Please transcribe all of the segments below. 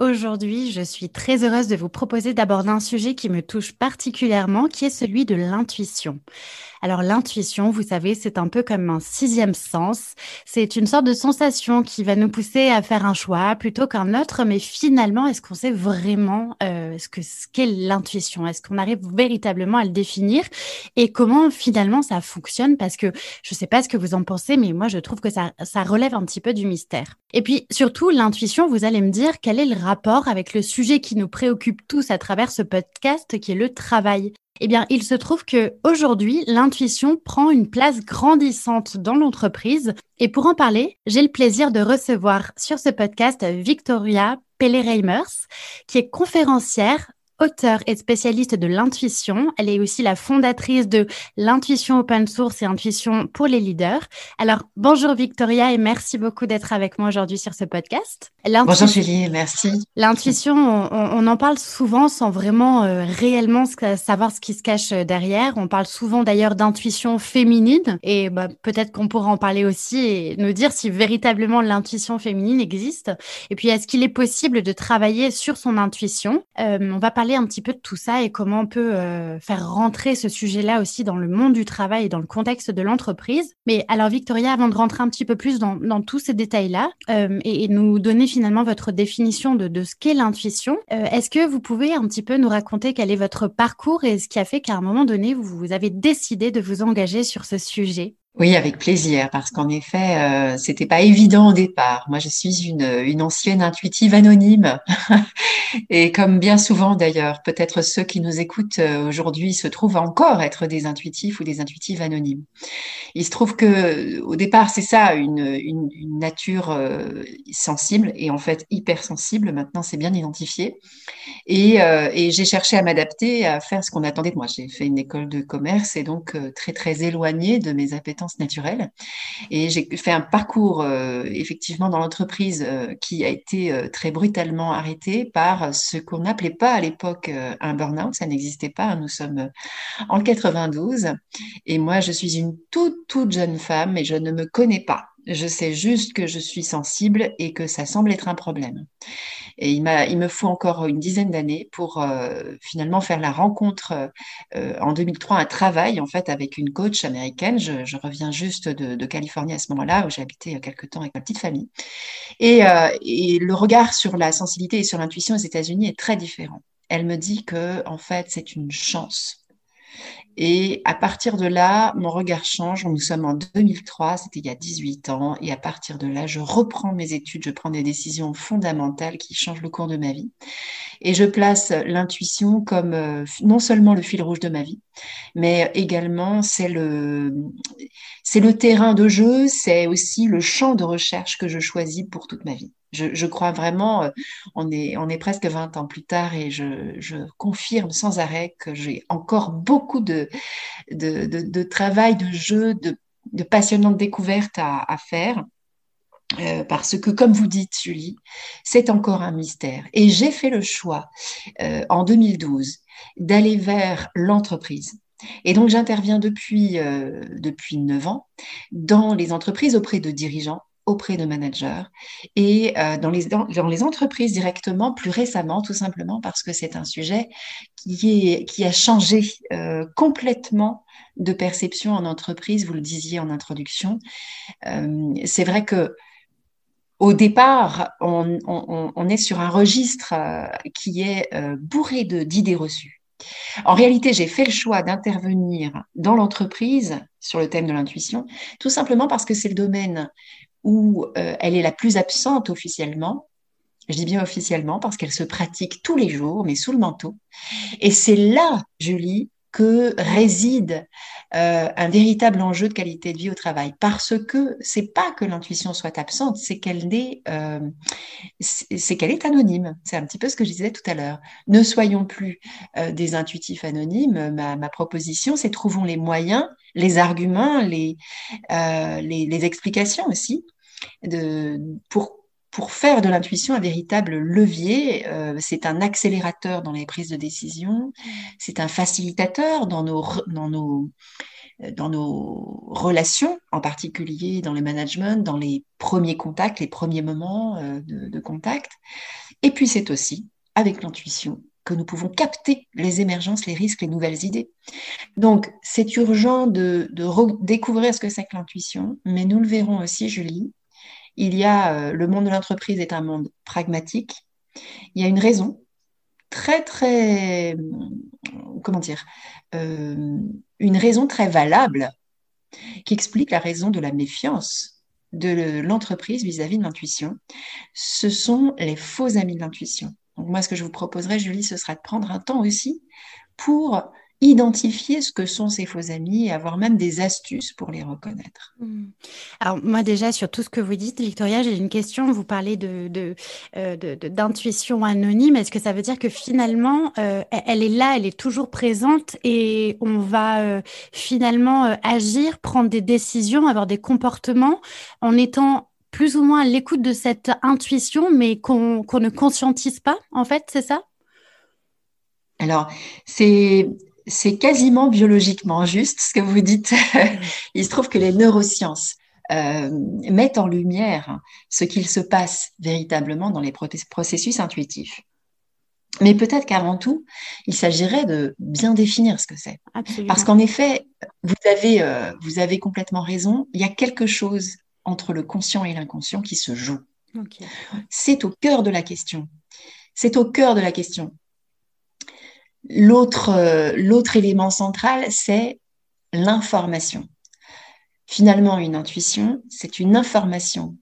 Aujourd'hui, je suis très heureuse de vous proposer d'aborder un sujet qui me touche particulièrement, qui est celui de l'intuition. Alors l'intuition, vous savez, c'est un peu comme un sixième sens. C'est une sorte de sensation qui va nous pousser à faire un choix plutôt qu'un autre. Mais finalement, est-ce qu'on sait vraiment euh, ce que ce qu'est l'intuition? Est-ce qu'on arrive véritablement à le définir? Et comment finalement ça fonctionne? Parce que je ne sais pas ce que vous en pensez, mais moi je trouve que ça, ça relève un petit peu du mystère. Et puis surtout, l'intuition, vous allez me dire quel est le rapport avec le sujet qui nous préoccupe tous à travers ce podcast, qui est le travail? Eh bien, il se trouve que aujourd'hui, l'intuition prend une place grandissante dans l'entreprise. Et pour en parler, j'ai le plaisir de recevoir sur ce podcast Victoria Pelle-Reimers, qui est conférencière, auteure et spécialiste de l'intuition. Elle est aussi la fondatrice de l'intuition open source et intuition pour les leaders. Alors, bonjour Victoria et merci beaucoup d'être avec moi aujourd'hui sur ce podcast. Bonjour Julie, merci. L'intuition, on, en parle souvent sans vraiment euh, réellement savoir ce qui se cache euh, derrière. On parle souvent d'ailleurs d'intuition féminine et bah, peut-être qu'on pourra en parler aussi et nous dire si véritablement l'intuition féminine existe. Et puis, est-ce qu'il est possible de travailler sur son intuition? Euh, On va parler un petit peu de tout ça et comment on peut euh, faire rentrer ce sujet-là aussi dans le monde du travail et dans le contexte de l'entreprise. Mais alors, Victoria, avant de rentrer un petit peu plus dans, tous ces détails-là euh, et, nous donner finalement votre définition de, ce qu'est l'intuition, euh, est-ce que vous pouvez un petit peu nous raconter quel est votre parcours et ce qui a fait qu'à un moment donné, vous avez décidé de vous engager sur ce sujet? Oui, avec plaisir, parce qu'en effet, euh, c'était pas évident au départ. Moi, je suis une, ancienne intuitive anonyme, et comme bien souvent d'ailleurs, peut-être ceux qui nous écoutent euh, aujourd'hui se trouvent encore être des intuitifs ou des intuitives anonymes. Il se trouve que au départ, c'est ça, une nature euh, sensible et en fait hypersensible. Maintenant, c'est bien identifié, et, euh, et j'ai cherché à m'adapter, à faire ce qu'on attendait de moi. J'ai fait une école de commerce et donc très très éloignée de mes appétences naturelle. Et j'ai fait un parcours euh, effectivement dans l'entreprise euh, qui a été euh, très brutalement arrêté par ce qu'on n'appelait pas à l'époque un burn-out. Ça n'existait pas. Nous sommes en 92 et moi je suis une toute toute jeune femme et je ne me connais pas. Je sais juste que je suis sensible et que ça semble être un problème. Et il, il me faut encore une dizaine d'années pour euh, finalement faire la rencontre euh, en 2003, un travail en fait avec une coach américaine. Je, je reviens juste de, de, Californie à ce moment-là où j'ai habité quelques temps avec ma petite famille. Et, euh, et le regard sur la sensibilité et sur l'intuition aux États-Unis est très différent. Elle me dit que en fait c'est une chance et à partir de là, mon regard change. Nous sommes en 2003, c'était il y a 18 ans. Et à partir de là, je reprends mes études, je prends des décisions fondamentales qui changent le cours de ma vie. Et je place l'intuition comme euh, non seulement le fil rouge de ma vie, mais également c'est le, c'est le terrain de jeu, c'est aussi le champ de recherche que je choisis pour toute ma vie. Je, crois vraiment, euh, on est, presque 20 ans plus tard et je, confirme sans arrêt que j'ai encore beaucoup de, travail, de jeu, de, de passionnantes découvertes à, faire. Euh, parce que, comme vous dites, Julie, c'est encore un mystère. Et j'ai fait le choix euh, en 2012 d'aller vers l'entreprise. Et donc, j'interviens depuis, euh, depuis 9 ans dans les entreprises auprès de dirigeants auprès de managers et dans, les, dans, les entreprises directement plus récemment, tout simplement parce que c'est un sujet qui, est, qui a changé complètement de perception en entreprise, vous le disiez en introduction. c'est vrai que au départ, on, est sur un registre euh, qui est euh, bourré d'idées reçues. En réalité, j'ai fait le choix d'intervenir dans l'entreprise sur le thème de l'intuition, tout simplement parce que c'est le domaine où euh, elle est la plus absente officiellement. Je dis bien officiellement parce qu'elle se pratique tous les jours, mais sous le manteau. Et c'est là, Julie, que réside euh, un véritable enjeu de qualité de vie au travail. Parce que c'est pas que l'intuition soit absente, c'est qu'elle est, euh, est anonyme. C'est un petit peu ce que je disais tout à l'heure. Ne soyons plus euh, des intuitifs anonymes. Ma, ma proposition, c'est trouvons les moyens, les arguments, les, les, les, explications aussi de, pour pour faire de l'intuition un véritable levier. Euh, c'est un accélérateur dans les prises de décision, c'est un facilitateur dans nos, dans nos, dans nos relations, en particulier dans le management, dans les premiers contacts, les premiers moments euh, de, contact. Et puis c'est aussi avec l'intuition que nous pouvons capter les émergences, les risques, les nouvelles idées. Donc, c'est urgent de, de découvrir ce que c'est que l'intuition, mais nous le verrons aussi, Julie, il y a euh, le monde de l'entreprise est un monde pragmatique. Il y a une raison très très comment dire euh, une raison très valable qui explique la raison de la méfiance de l'entreprise vis-à-vis de l'intuition. Ce sont les faux amis de l'intuition. Donc moi, ce que je vous proposerais, Julie, ce sera de prendre un temps aussi pour identifier ce que sont ces faux amis et avoir même des astuces pour les reconnaître. Hmm. Alors moi déjà sur tout ce que vous dites, Victoria, j'ai une question. Vous parlez de, euh, d'intuition anonyme. Est-ce que ça veut dire que finalement euh, elle est là, elle est toujours présente et on va euh, finalement agir, prendre des décisions, avoir des comportements en étant plus ou moins à l'écoute de cette intuition, mais qu'on ne conscientise pas, en fait, c'est ça? Alors, c'est c'est quasiment biologiquement juste ce que vous dites. Il se trouve que les neurosciences euh, mettent en lumière ce qu'il se passe véritablement dans les processus intuitifs. Mais peut-être qu'avant tout, il s'agirait de bien définir ce que c'est. Parce qu'en effet, vous avez, euh, vous avez complètement raison, il y a quelque chose entre le conscient et l'inconscient qui se joue. C'est au cœur de la question. C'est au cœur de la question. L'autre, euh, l'autre élément central, c'est l'information. Finalement, une intuition, c'est une information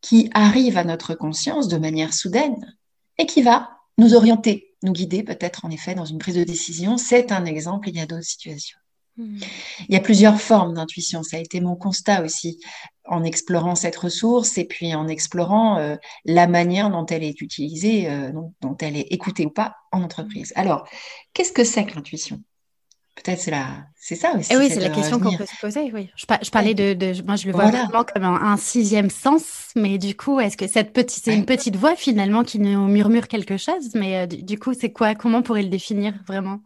qui arrive à notre conscience de manière soudaine et qui va nous orienter, nous guider peut-être en effet dans une prise de décision. C'est un exemple, il y a d'autres situations. Hmm. Il y a plusieurs formes d'intuition. Ça a été mon constat aussi en explorant cette ressource et puis en explorant euh, la manière dont elle est utilisée, euh, dont, elle est écoutée ou pas en entreprise. Alors, qu'est-ce que c'est que l'intuition? Peut-être c'est la, c'est ça aussi. Et eh oui, c'est la question qu'on peut se poser. Oui, je, parlais de, moi je le vois vraiment comme un, sixième sens, mais du coup, est-ce que cette petite, c'est une petite voix finalement qui nous murmure quelque chose, mais euh, du, du coup, c'est quoi? Comment on pourrait le définir vraiment?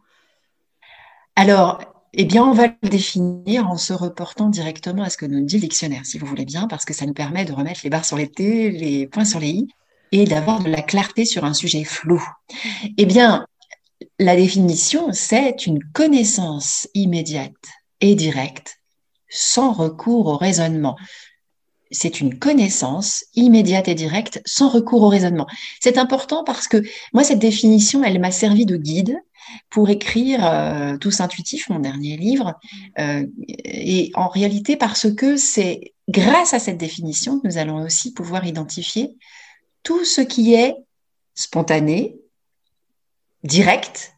Alors, eh bien, on va le définir en se reportant directement à ce que nous dit le dictionnaire, si vous voulez bien, parce que ça nous permet de remettre les barres sur les T, les points sur les I, et d'avoir de la clarté sur un sujet flou. Eh bien, la définition, c'est une connaissance immédiate et directe, sans recours au raisonnement. C'est une connaissance immédiate et directe, sans recours au raisonnement. C'est important parce que moi, cette définition, elle m'a servi de guide pour écrire euh, Tous intuitifs, mon dernier livre. Euh, et en réalité, parce que c'est grâce à cette définition que nous allons aussi pouvoir identifier tout ce qui est spontané, direct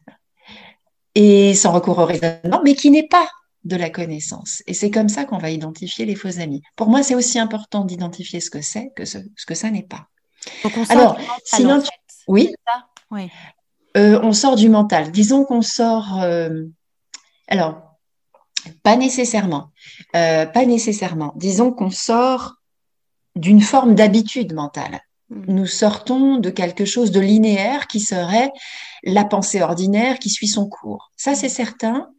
et sans recours au raisonnement, mais qui n'est pas de la connaissance. Et c'est comme ça qu'on va identifier les faux amis. Pour moi, c'est aussi important d'identifier ce que c'est que ce, que ça n'est pas. Alors, sinon, oui. oui. Euh, on sort du mental. Disons qu'on sort. Euh, alors, pas nécessairement. Euh, pas nécessairement. Disons qu'on sort d'une forme d'habitude mentale. Mm. Nous sortons de quelque chose de linéaire qui serait la pensée ordinaire qui suit son cours. Ça, c'est certain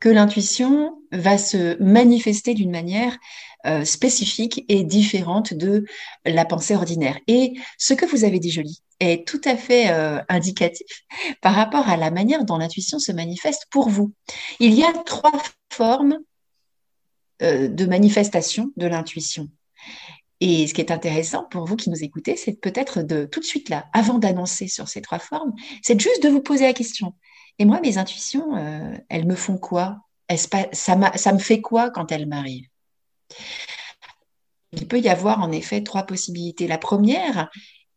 que l'intuition va se manifester d'une manière euh, spécifique et différente de la pensée ordinaire. Et ce que vous avez dit, Jolie, est tout à fait euh, indicatif par rapport à la manière dont l'intuition se manifeste pour vous. Il y a trois formes euh, de manifestation de l'intuition. Et ce qui est intéressant pour vous qui nous écoutez, c'est peut-être de tout de suite là, avant d'annoncer sur ces trois formes, c'est juste de vous poser la question. Et moi, mes intuitions, euh, elles me font quoi? Ça, ça me fait quoi quand elles m'arrivent? Il peut y avoir en effet trois possibilités. La première,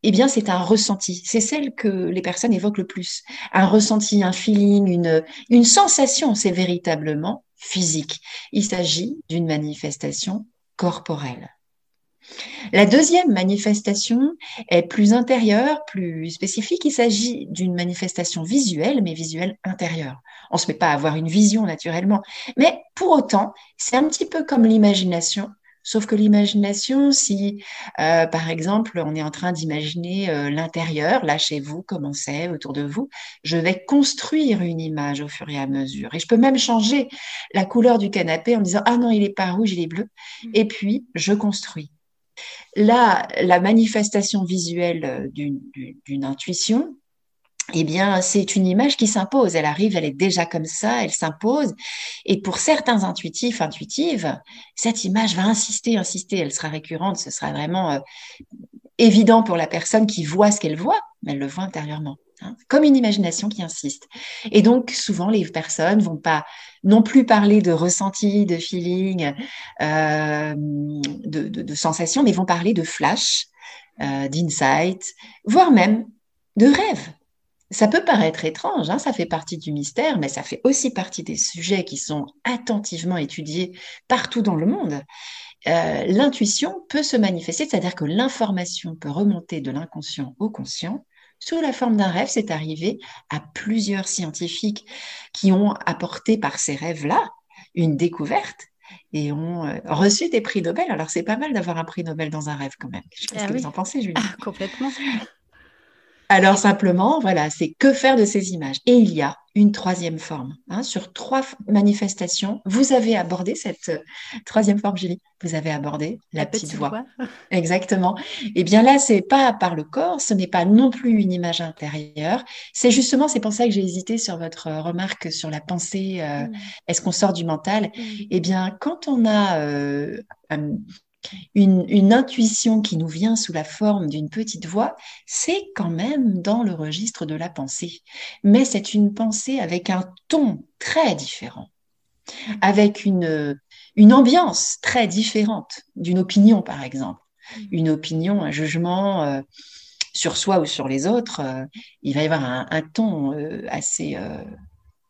eh bien, c'est un ressenti. C'est celle que les personnes évoquent le plus. Un ressenti, un feeling, une, une sensation, c'est véritablement physique. Il s'agit d'une manifestation corporelle. La deuxième manifestation est plus intérieure, plus spécifique. Il s'agit d'une manifestation visuelle, mais visuelle intérieure. On ne se met pas à avoir une vision naturellement. Mais pour autant, c'est un petit peu comme l'imagination. Sauf que l'imagination, si euh, par exemple on est en train d'imaginer euh, l'intérieur, là chez vous, comment c'est autour de vous, je vais construire une image au fur et à mesure. Et je peux même changer la couleur du canapé en disant ah non il est pas rouge, il est bleu. Mmh. Et puis je construis. Là, la manifestation visuelle euh, d'une intuition, eh bien, c'est une image qui s'impose. Elle arrive, elle est déjà comme ça, elle s'impose. Et pour certains intuitifs, intuitives, cette image va insister, insister. Elle sera récurrente. Ce sera vraiment euh, évident pour la personne qui voit ce qu'elle voit, mais elle le voit intérieurement. Hein. comme une imagination qui insiste. Et donc, souvent, les personnes vont pas non plus parler de ressenti, de feeling, euh, de, de, sensations, mais vont parler de flash, euh, d'insight, voire même de rêve. Ça peut paraître étrange, hein, ça fait partie du mystère, mais ça fait aussi partie des sujets qui sont attentivement étudiés partout dans le monde. Euh, l'intuition peut se manifester, c'est-à-dire que l'information peut remonter de l'inconscient au conscient sous la forme d'un rêve. C'est arrivé à plusieurs scientifiques qui ont apporté par ces rêves-là une découverte et ont euh, reçu des prix Nobel. Alors c'est pas mal d'avoir un prix Nobel dans un rêve quand même. Je sais pas ce ah que vous en pensez, Julie. Ah, complètement. Alors simplement, voilà, c'est que faire de ces images. Et il y a une troisième forme. Hein, sur trois manifestations, vous avez abordé cette euh, troisième forme, Julie. Vous avez abordé la, petite, voix. Exactement. Et eh bien là, c'est pas par le corps, ce n'est pas non plus une image intérieure. C'est justement, c'est pour ça que j'ai hésité sur votre remarque sur la pensée. Euh, mm. Est-ce qu'on sort du mental? Mm. Eh bien, quand on a euh, une, intuition qui nous vient sous la forme d'une petite voix, c'est quand même dans le registre de la pensée. Mais c'est une pensée avec un ton très différent, avec une, une ambiance très différente d'une opinion, par exemple. Une opinion, un jugement euh, sur soi ou sur les autres, euh, il va y avoir un, ton euh, assez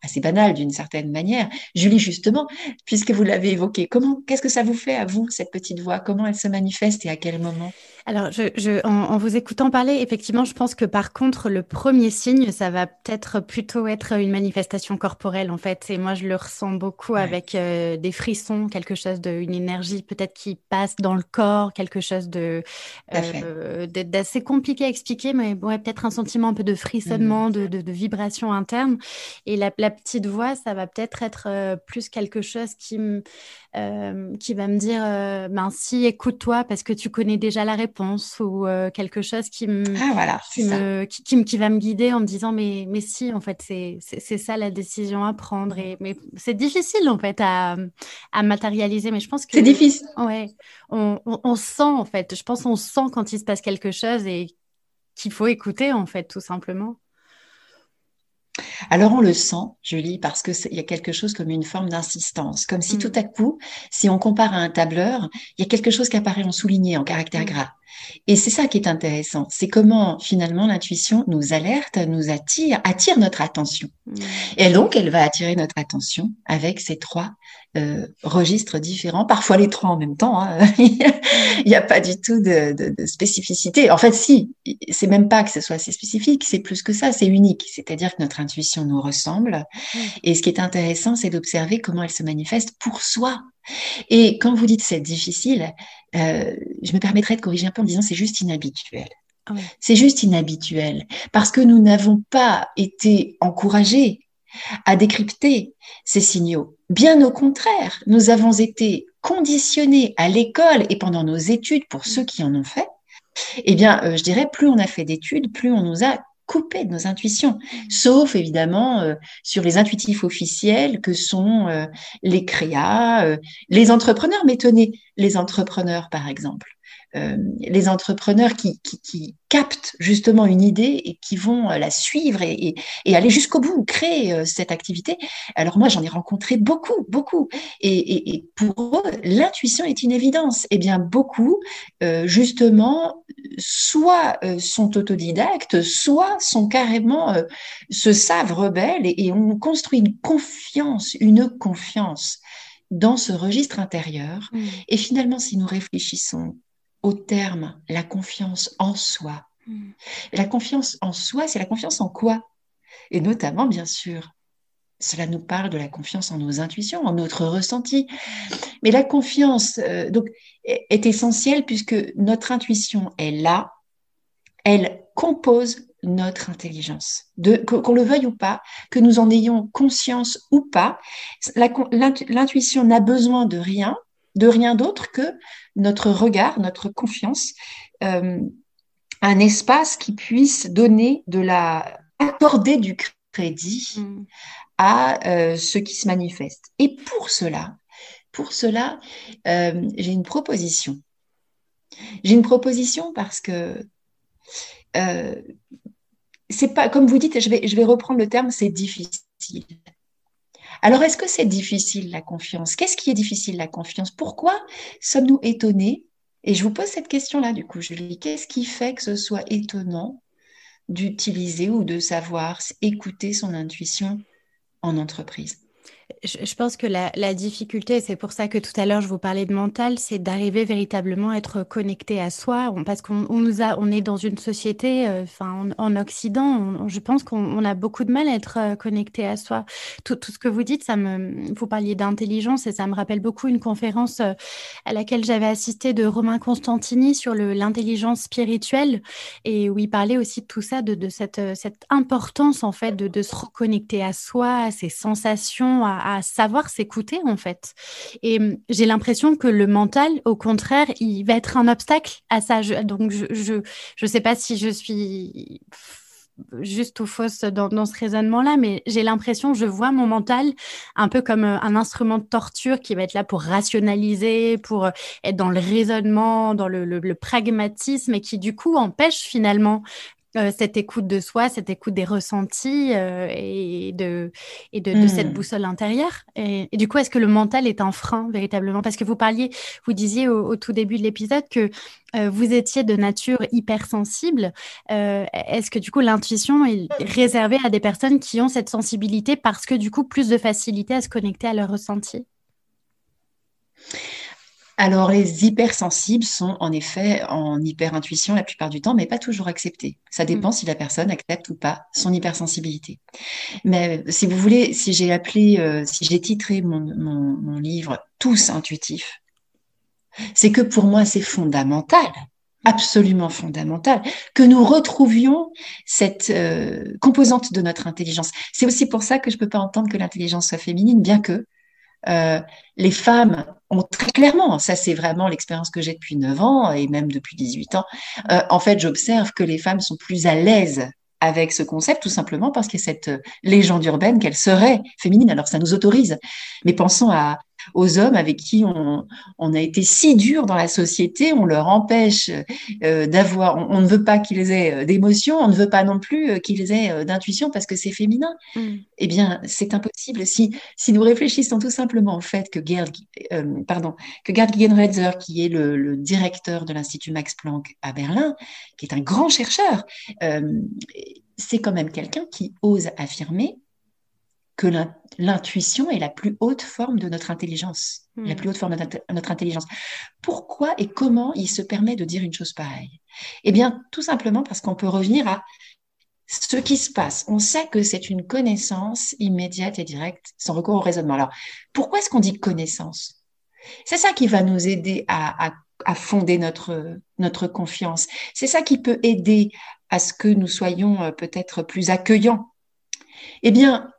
assez banal d'une certaine manière. Julie, justement, puisque vous l'avez évoqué, comment, qu'est-ce que ça vous fait à vous, cette petite voix? Comment elle se manifeste et à quel moment? Alors, je, en, vous écoutant parler, effectivement, je pense que par contre, le premier signe, ça va peut-être plutôt être une manifestation corporelle, en fait. Et moi, je le ressens beaucoup avec euh, des frissons, quelque chose de, une énergie peut-être qui passe dans le corps, quelque chose de euh, d'assez compliqué à expliquer, mais ouais, peut-être un sentiment un peu de frissonnement, mmh. de, de, vibration interne. Et la, la, petite voix, ça va peut-être être, euh, plus quelque chose qui me euh, qui va me dire ben si écoute-toi parce que tu connais déjà la réponse ou euh, quelque chose qui me ah, voilà, qui, me, qui, qui, va me guider en me disant mais mais si en fait c'est c'est ça la décision à prendre. Et mais c'est difficile en fait à, à matérialiser mais je pense que c'est difficile. Ouais. On, on, on, sent en fait. Je pense on sent quand il se passe quelque chose et qu'il faut écouter en fait tout simplement alors on le sent, Julie, parce qu'il y a quelque chose comme une forme d'insistance, comme si tout mm. à coup, si on compare à un tableur, il y a quelque chose qui apparaît en souligné, en caractère mm. gras. Et c'est ça qui est intéressant, c'est comment finalement l'intuition nous alerte, nous attire, attire notre attention. Mm. Et donc elle va attirer notre attention avec ces trois euh, registres différents, parfois les trois en même temps. Hein. Il n'y a pas du tout de, de, de, spécificité. En fait, si, c'est même pas que ce soit assez spécifique, c'est plus que ça, c'est unique. C'est-à-dire que notre intuition nous ressemble. Et ce qui est intéressant, c'est d'observer comment elle se manifeste pour soi. Et quand vous dites c'est difficile, euh, je me permettrai de corriger un peu en disant c'est juste inhabituel. C'est juste inhabituel parce que nous n'avons pas été encouragés à décrypter ces signaux. Bien au contraire, nous avons été conditionnés à l'école et pendant nos études, pour ceux qui en ont fait, eh bien, euh, je dirais, plus on a fait d'études, plus on nous a coupé de nos intuitions, sauf évidemment euh, sur les intuitifs officiels que sont euh, les créas, les entrepreneurs, mais les entrepreneurs par exemple. Euh, les entrepreneurs qui, captent justement une idée et qui vont euh, la suivre et, aller jusqu'au bout, créer euh, cette activité. Alors moi, j'en ai rencontré beaucoup, beaucoup. Et, pour eux, l'intuition est une évidence. Eh bien, beaucoup, justement, soit sont autodidactes, soit sont carrément, se savent rebelles et, et ont construit une confiance, une confiance dans ce registre intérieur. Mmh. Et finalement, si nous réfléchissons au terme la confiance en soi. Hmm. La confiance en soi, c'est la confiance en quoi? Et notamment, bien sûr, cela nous parle de la confiance en nos intuitions, en notre ressenti. Mais la confiance euh, donc, est essentielle puisque notre intuition est là, elle compose notre intelligence. Qu'on le veuille ou pas, que nous en ayons conscience ou pas, l'intuition n'a besoin de rien, de rien d'autre que notre regard, notre confiance, euh, un espace qui puisse donner de la, accorder du crédit mm. à euh, ce qui se manifeste. Et pour cela, pour cela, euh, j'ai une proposition. J'ai une proposition parce que c'est pas, comme vous dites, je vais, je vais reprendre le terme, c'est difficile. Alors, est-ce que c'est difficile la confiance? Qu'est-ce qui est difficile la confiance? Pourquoi sommes-nous étonnés? Et je vous pose cette question-là, du coup, Julie. Qu'est-ce qui fait que ce soit étonnant d'utiliser ou de savoir écouter son intuition en entreprise? Je, pense que la, difficulté, c'est pour ça que tout à l'heure je vous parlais de mental, c'est d'arriver véritablement à être connecté à soi, parce qu'on nous a, on est dans une société, euh, en, Occident, je pense qu'on a beaucoup de mal à être euh, connecté à soi. Tout, ce que vous dites, vous parliez d'intelligence et ça me rappelle beaucoup une conférence euh, à laquelle j'avais assisté de Romain Constantini sur l'intelligence spirituelle et où il parlait aussi de tout ça, de, cette, importance en fait de se reconnecter à soi, à ses sensations, à savoir s'écouter en fait. Et hum, j'ai l'impression que le mental, au contraire, il va être un obstacle à ça. donc je, je je sais pas si je suis juste ou fausse dans, ce raisonnement-là, mais j'ai l'impression, je vois mon mental un peu comme euh, un instrument de torture qui va être là pour rationaliser, pour euh, être dans le raisonnement, dans le pragmatisme, et qui du coup empêche finalement euh, cette écoute de soi, cette écoute des ressentis euh, et, de, et de, cette hmm. boussole intérieure. Et, du coup, est-ce que le mental est un frein véritablement? Parce que vous parliez, vous disiez au, tout début de l'épisode que euh, vous étiez de nature hypersensible. est-ce que du coup, l'intuition est réservée à des personnes qui ont cette sensibilité parce que du coup, plus de facilité à se connecter à leurs ressentis? Alors, les hypersensibles sont en effet en hyperintuition la plupart du temps, mais pas toujours acceptés. Ça mm. dépend si la personne accepte ou pas son hypersensibilité. Mais si vous voulez, si j'ai appelé, euh, si j'ai titré mon, mon, livre Tous intuitifs, c'est que pour moi, c'est fondamental absolument fondamental, que nous retrouvions cette euh, composante de notre intelligence. C'est aussi pour ça que je ne peux pas entendre que l'intelligence soit féminine, bien que euh, les femmes très clairement, ça c'est vraiment l'expérience que j'ai depuis 9 ans et même depuis 18 ans, euh, en fait j'observe que les femmes sont plus à l'aise avec ce concept, tout simplement parce qu'il y a cette légende urbaine qu'elle serait féminine. Alors ça nous autorise. Mais pensons à, aux hommes avec qui on, on, a été si dur dans la société, on leur empêche euh, d'avoir, on, ne veut pas qu'ils aient euh, d'émotions, on ne veut pas non plus euh, qu'ils aient d'intuition parce que c'est féminin. Mm. Eh bien, c'est impossible. Si, si nous réfléchissons tout simplement au fait que Gerd, pardon, que Gerd Gigenretzer, qui est le, le directeur de l'Institut Max Planck à Berlin, qui est un grand chercheur, c'est quand même quelqu'un qui ose affirmer que l'intuition est la plus haute forme de notre intelligence, la hmm. plus haute forme de notre intelligence. Pourquoi et comment il se permet de dire une chose pareille? Eh bien, tout simplement parce qu'on peut revenir à ce qui se passe. On sait que c'est une connaissance immédiate et directe sans recours au raisonnement. Alors, pourquoi est-ce qu'on dit connaissance? C'est ça qui va nous aider à, fonder notre, notre confiance. C'est ça qui peut aider à ce que nous soyons euh, peut-être plus accueillants. Eh bien,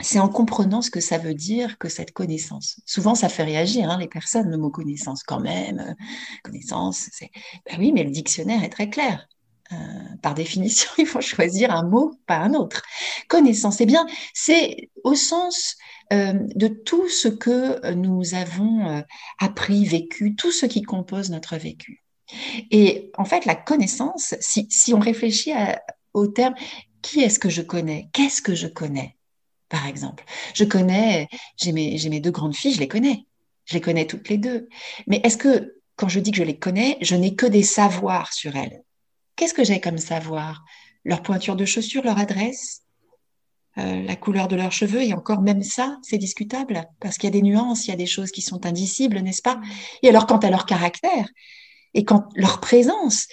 c'est en comprenant ce que ça veut dire que cette connaissance. Souvent, ça fait réagir hein, les personnes, le mot connaissance quand même. Euh, connaissance, c'est... Ben oui, mais le dictionnaire est très clair. Euh, par définition, il faut choisir un mot, pas un autre. Connaissance, eh bien, c'est au sens euh, de tout ce que nous avons euh, appris, vécu, tout ce qui compose notre vécu. Et en fait, la connaissance, si, si on réfléchit au terme, qui est-ce que je connais? Qu'est-ce que je connais? Par exemple, je connais, j'ai mes, mes deux grandes filles, je les connais. Je les connais toutes les deux. Mais est-ce que quand je dis que je les connais, je n'ai que des savoirs sur elles? Qu'est-ce que j'ai comme savoir? Leur pointure de chaussures, leur adresse, euh, la couleur de leurs cheveux, et encore même ça, c'est discutable, parce qu'il y a des nuances, il y a des choses qui sont indicibles, n'est-ce pas? Et alors, quant à leur caractère, et quand leur présence,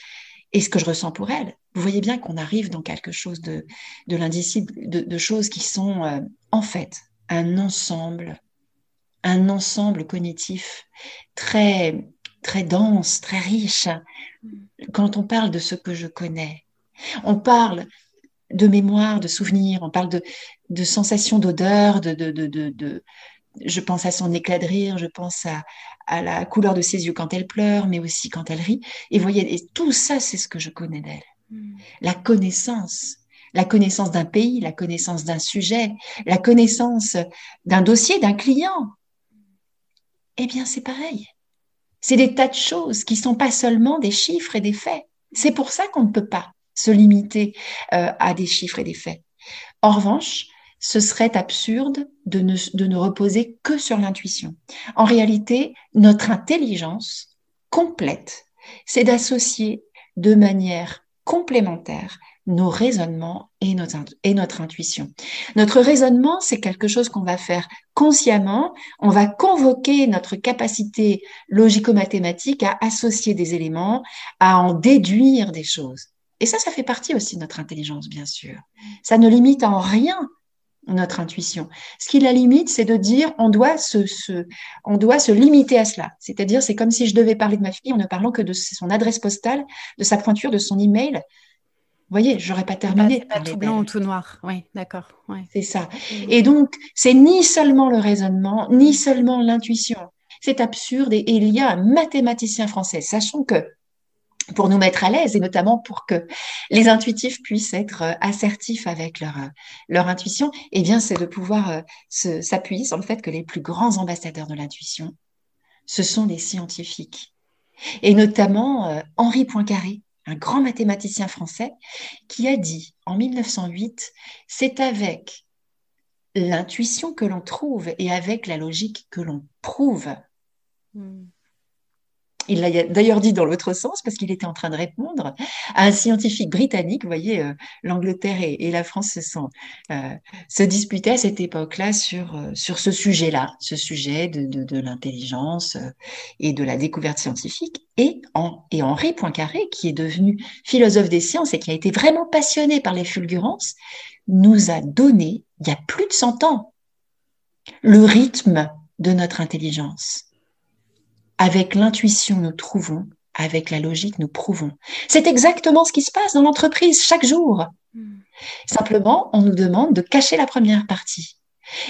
et ce que je ressens pour elles, vous voyez bien qu'on arrive dans quelque chose de, de l'indicible, de, choses qui sont euh, en fait un ensemble, un ensemble cognitif très très dense, très riche, quand on parle de ce que je connais. On parle de mémoire, de souvenirs, on parle de, de sensations d'odeur, de, de, de, je pense à son éclat de rire, je pense à, à, la couleur de ses yeux quand elle pleure, mais aussi quand elle rit. Et voyez, et tout ça, c'est ce que je connais d'elle. Hmm. La connaissance, la connaissance d'un pays, la connaissance d'un sujet, la connaissance d'un dossier, d'un client. Eh bien, c'est pareil. C'est des tas de choses qui sont pas seulement des chiffres et des faits. C'est pour ça qu'on ne peut pas se limiter euh, à des chiffres et des faits. En revanche, ce serait absurde de ne, de ne reposer que sur l'intuition. En réalité, notre intelligence complète, c'est d'associer de manière complémentaire nos raisonnements et notre, et notre intuition. Notre raisonnement, c'est quelque chose qu'on va faire consciemment. On va convoquer notre capacité logico-mathématique à associer des éléments, à en déduire des choses. Et ça, ça fait partie aussi de notre intelligence, bien sûr. Ça ne limite en rien notre intuition. Ce qui la limite, c'est de dire on doit se, se, on doit se limiter à cela. C'est-à-dire, c'est comme si je devais parler de ma fille en ne parlant que de son adresse postale, de sa pointure, de son email, vous voyez, j'aurais pas terminé. Pas, tout blanc ou tout noir. Oui, d'accord. C'est ça. Et donc, c'est ni seulement le raisonnement, ni seulement l'intuition. C'est absurde et, il y a un mathématicien français. Sachant que pour nous mettre à l'aise et notamment pour que les intuitifs puissent être euh, assertifs avec leur, euh, leur intuition, eh bien, c'est de pouvoir euh, s'appuyer sur le fait que les plus grands ambassadeurs de l'intuition, ce sont des scientifiques. Et notamment Henri Poincaré, un grand mathématicien français, qui a dit en 1908, c'est avec l'intuition que l'on trouve et avec la logique que l'on prouve. Hmm. Il l'a d'ailleurs dit dans l'autre sens parce qu'il était en train de répondre à un scientifique britannique. Vous voyez, euh, l'Angleterre et, la France euh, se disputaient à cette époque-là sur, euh, ce sujet-là, ce sujet de, l'intelligence et de la découverte scientifique. Et, et Henri Poincaré, qui est devenu philosophe des sciences et qui a été vraiment passionné par les fulgurances, nous a donné, il y a plus de 100 ans, le rythme de notre intelligence avec l'intuition, nous trouvons. Avec la logique, nous prouvons. C'est exactement ce qui se passe dans l'entreprise chaque jour. Hmm. Simplement, on nous demande de cacher la première partie.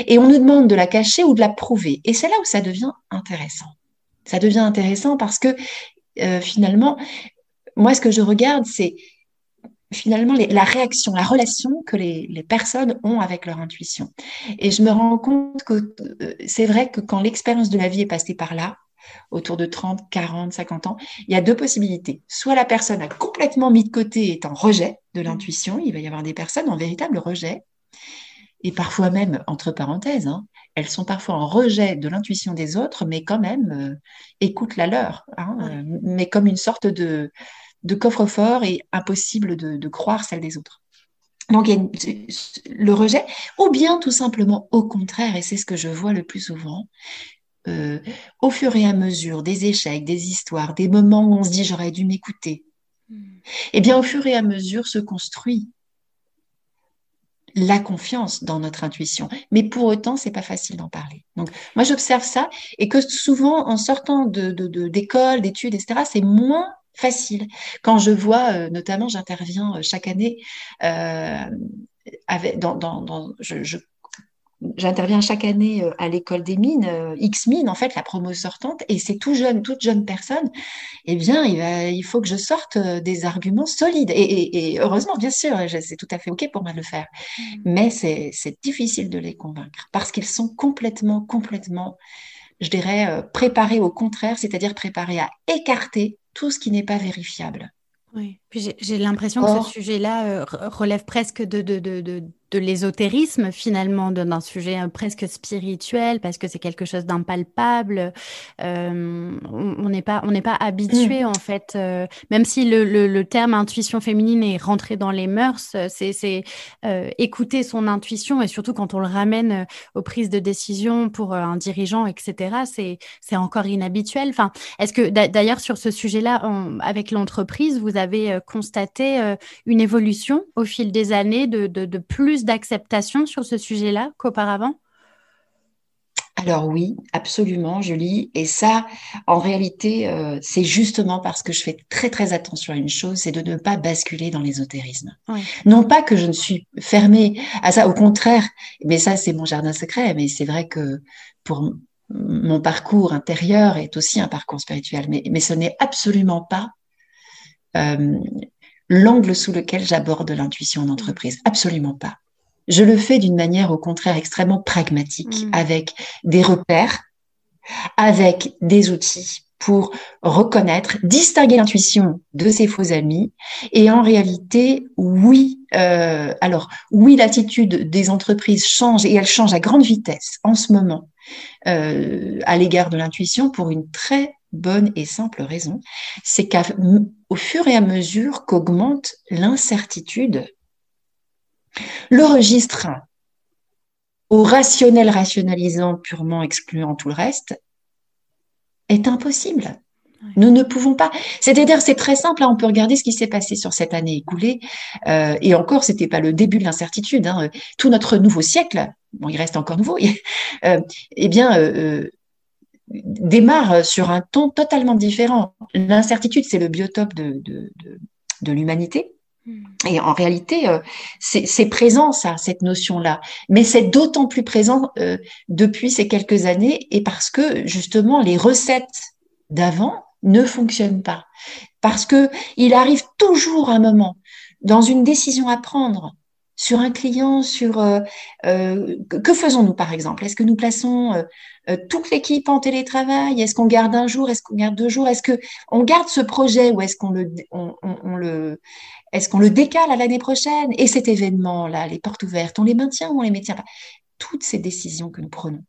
Et on nous demande de la cacher ou de la prouver. Et c'est là où ça devient intéressant. Ça devient intéressant parce que euh, finalement, moi, ce que je regarde, c'est finalement la réaction, la relation que les, les, personnes ont avec leur intuition. Et je me rends compte que euh, c'est vrai que quand l'expérience de la vie est passée par là, autour de 30, 40, 50 ans, il y a deux possibilités. Soit la personne a complètement mis de côté, est en rejet de l'intuition, il va y avoir des personnes en véritable rejet, et parfois même, entre parenthèses, hein, elles sont parfois en rejet de l'intuition des autres, mais quand même euh, écoutent la leur, hein, euh, mais comme une sorte de, de coffre-fort et impossible de, de, croire celle des autres. Donc, il y a le rejet, ou bien tout simplement au contraire, et c'est ce que je vois le plus souvent, euh, au fur et à mesure des échecs, des histoires, des moments où on se dit j'aurais dû m'écouter, eh bien au fur et à mesure se construit la confiance dans notre intuition. Mais pour autant, c'est pas facile d'en parler. Donc, moi, j'observe ça et que souvent, en sortant de, d'école, d'études, etc., c'est moins facile. Quand je vois, euh, notamment, j'interviens euh, chaque année avec, dans, dans, je J'interviens chaque année euh, à l'école des mines, euh, X mines, en fait, la promo sortante, et c'est tout jeune, toute jeune personne. Eh bien, il, va, il faut que je sorte euh, des arguments solides. Et, heureusement, bien sûr, c'est tout à fait OK pour moi de le faire. Mmh. Mais c'est difficile de les convaincre parce qu'ils sont complètement, complètement, je dirais, préparés au contraire, c'est-à-dire préparés à écarter tout ce qui n'est pas vérifiable. Oui, j'ai l'impression que ce sujet-là relève presque de, de, de de l'ésotérisme finalement d'un sujet euh, presque spirituel parce que c'est quelque chose d'impalpable. Euh, on n'est pas on pas habitué mm. en fait, euh, même si le, le, terme intuition féminine est rentré dans les mœurs, c'est écouter son intuition et surtout quand on le ramène aux prises de décision pour un dirigeant, etc. C'est c'est encore inhabituel. Enfin, est-ce que d'ailleurs sur ce sujet-là, avec l'entreprise, vous avez constaté une évolution au fil des années de, de, de plus d'acceptation sur ce sujet-là qu'auparavant? Alors oui, absolument, Julie. Et ça, en réalité, euh, c'est justement parce que je fais très très attention à une chose, c'est de ne pas basculer dans l'ésotérisme. Non pas que je ne suis fermée à ça, au contraire. Mais ça, c'est mon jardin secret. Mais c'est vrai que pour mon parcours intérieur est aussi un parcours spirituel. Mais, mais ce n'est absolument pas euh, l'angle sous lequel j'aborde l'intuition en entreprise. Absolument pas. Je le fais d'une manière au contraire extrêmement pragmatique, mm. avec des repères, avec des outils pour reconnaître, distinguer l'intuition de ses faux amis. Et en réalité, oui, euh, alors oui, l'attitude des entreprises change et elle change à grande vitesse en ce moment euh, à l'égard de l'intuition pour une très bonne et simple raison, c'est qu'au fur et à mesure qu'augmente l'incertitude le registre au rationnel rationalisant purement excluant tout le reste est impossible. Nous ne pouvons pas. C'est-à-dire, c'est très simple. Hein, on peut regarder ce qui s'est passé sur cette année écoulée. Euh, et encore, c'était pas le début de l'incertitude. Hein. Tout notre nouveau siècle, bon, il reste encore nouveau. euh, eh bien, euh, démarre sur un ton totalement différent. L'incertitude, c'est le biotope de, de l'humanité. Hmm. Et en réalité, euh, c'est présent, ça, cette notion-là. Mais c'est d'autant plus présent euh, depuis ces quelques années et parce que, justement, les recettes d'avant ne fonctionnent pas. Parce que il arrive toujours un moment, dans une décision à prendre, sur un client, sur euh, que faisons-nous par exemple? Est-ce que nous plaçons toute l'équipe en télétravail? Est-ce qu'on garde un jour? Est-ce qu'on garde deux jours? Est-ce que on garde ce projet ou est-ce qu'on le on le est-ce qu'on le décale à l'année prochaine? Et cet événement-là, les portes ouvertes, on les maintient ou on les maintient pas? Toutes ces décisions que nous prenons.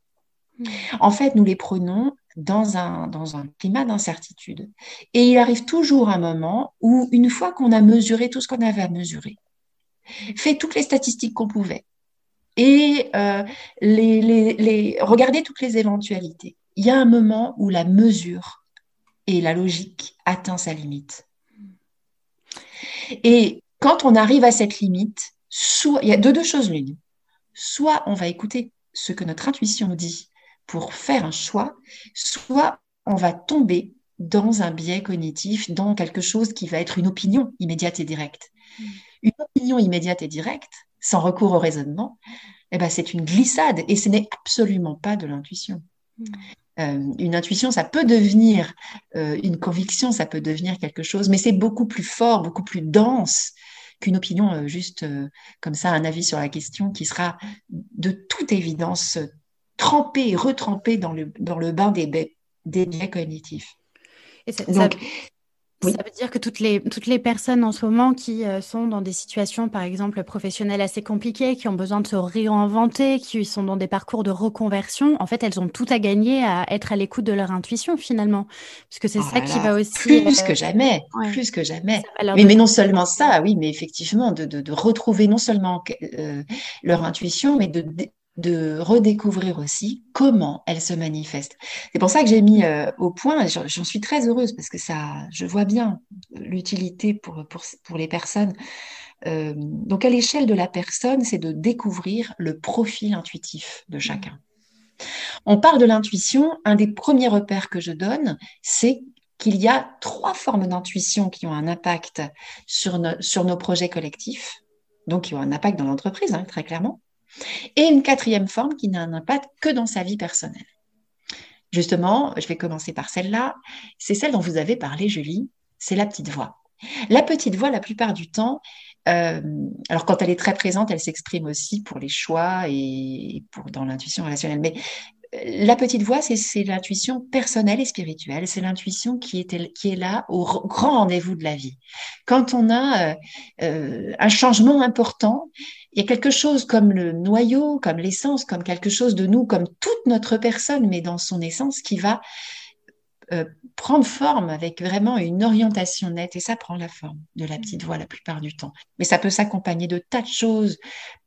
Hmm. En fait, nous les prenons dans un, dans un climat d'incertitude. Et il arrive toujours un moment où, une fois qu'on a mesuré tout ce qu'on avait à mesurer, fait toutes les statistiques qu'on pouvait, et euh, les, regarder toutes les éventualités, il y a un moment où la mesure et la logique atteint sa limite. Et quand on arrive à cette limite, soit il y a deux, deux choses l'une. Soit on va écouter ce que notre intuition dit pour faire un choix, soit on va tomber dans un biais cognitif, dans quelque chose qui va être une opinion immédiate et directe. Une opinion immédiate et directe, sans recours au raisonnement, eh ben, c'est une glissade et ce n'est absolument pas de l'intuition. Mm. Euh, une intuition, ça peut devenir euh, une conviction, ça peut devenir quelque chose, mais c'est beaucoup plus fort, beaucoup plus dense qu'une opinion euh, juste comme ça, un avis sur la question qui sera de toute évidence trempé et retrempé dans le, dans le bain des, des biais cognitifs. Et Donc, ça veut dire que toutes les, toutes les personnes en ce moment qui euh, sont dans des situations, par exemple, professionnelles assez compliquées, qui ont besoin de se réinventer, qui sont dans des parcours de reconversion, en fait, elles ont tout à gagner à être à l'écoute de leur intuition, finalement. Parce que c'est oh ça qui va aussi... Plus que euh, jamais, plus que jamais. Mais, mais, non seulement ça, oui, mais effectivement, de, de, de retrouver non seulement euh, leur intuition, mais de, de redécouvrir aussi comment elle se manifeste. C'est pour ça que j'ai mis euh, au point, j'en suis très heureuse parce que ça, je vois bien l'utilité pour, pour, pour les personnes euh, donc à l'échelle de la personne, c'est de découvrir le profil intuitif de chacun. On parle de l'intuition, un des premiers repères que je donne, c'est qu'il y a trois formes d'intuition qui ont un impact sur, sur, nos projets collectifs, donc qui ont un impact dans l'entreprise, hein, très clairement, et une quatrième forme qui n'a un impact que dans sa vie personnelle. Justement, je vais commencer par celle-là, c'est celle dont vous avez parlé, Julie, c'est la petite voix. La petite voix, la plupart du temps, euh, alors quand elle est très présente, elle s'exprime aussi pour les choix et pour, dans l'intuition relationnelle. Mais euh, la petite voix, c'est l'intuition personnelle et spirituelle. C'est l'intuition qui est, là au grand rendez-vous de la vie. Quand on a euh, un changement important, il y a quelque chose comme le noyau, comme l'essence, comme quelque chose de nous, comme toute notre personne, mais dans son essence, qui va euh, prendre forme avec vraiment une orientation nette et ça prend la forme de la petite voix la plupart du temps. Mais ça peut s'accompagner de tas de choses,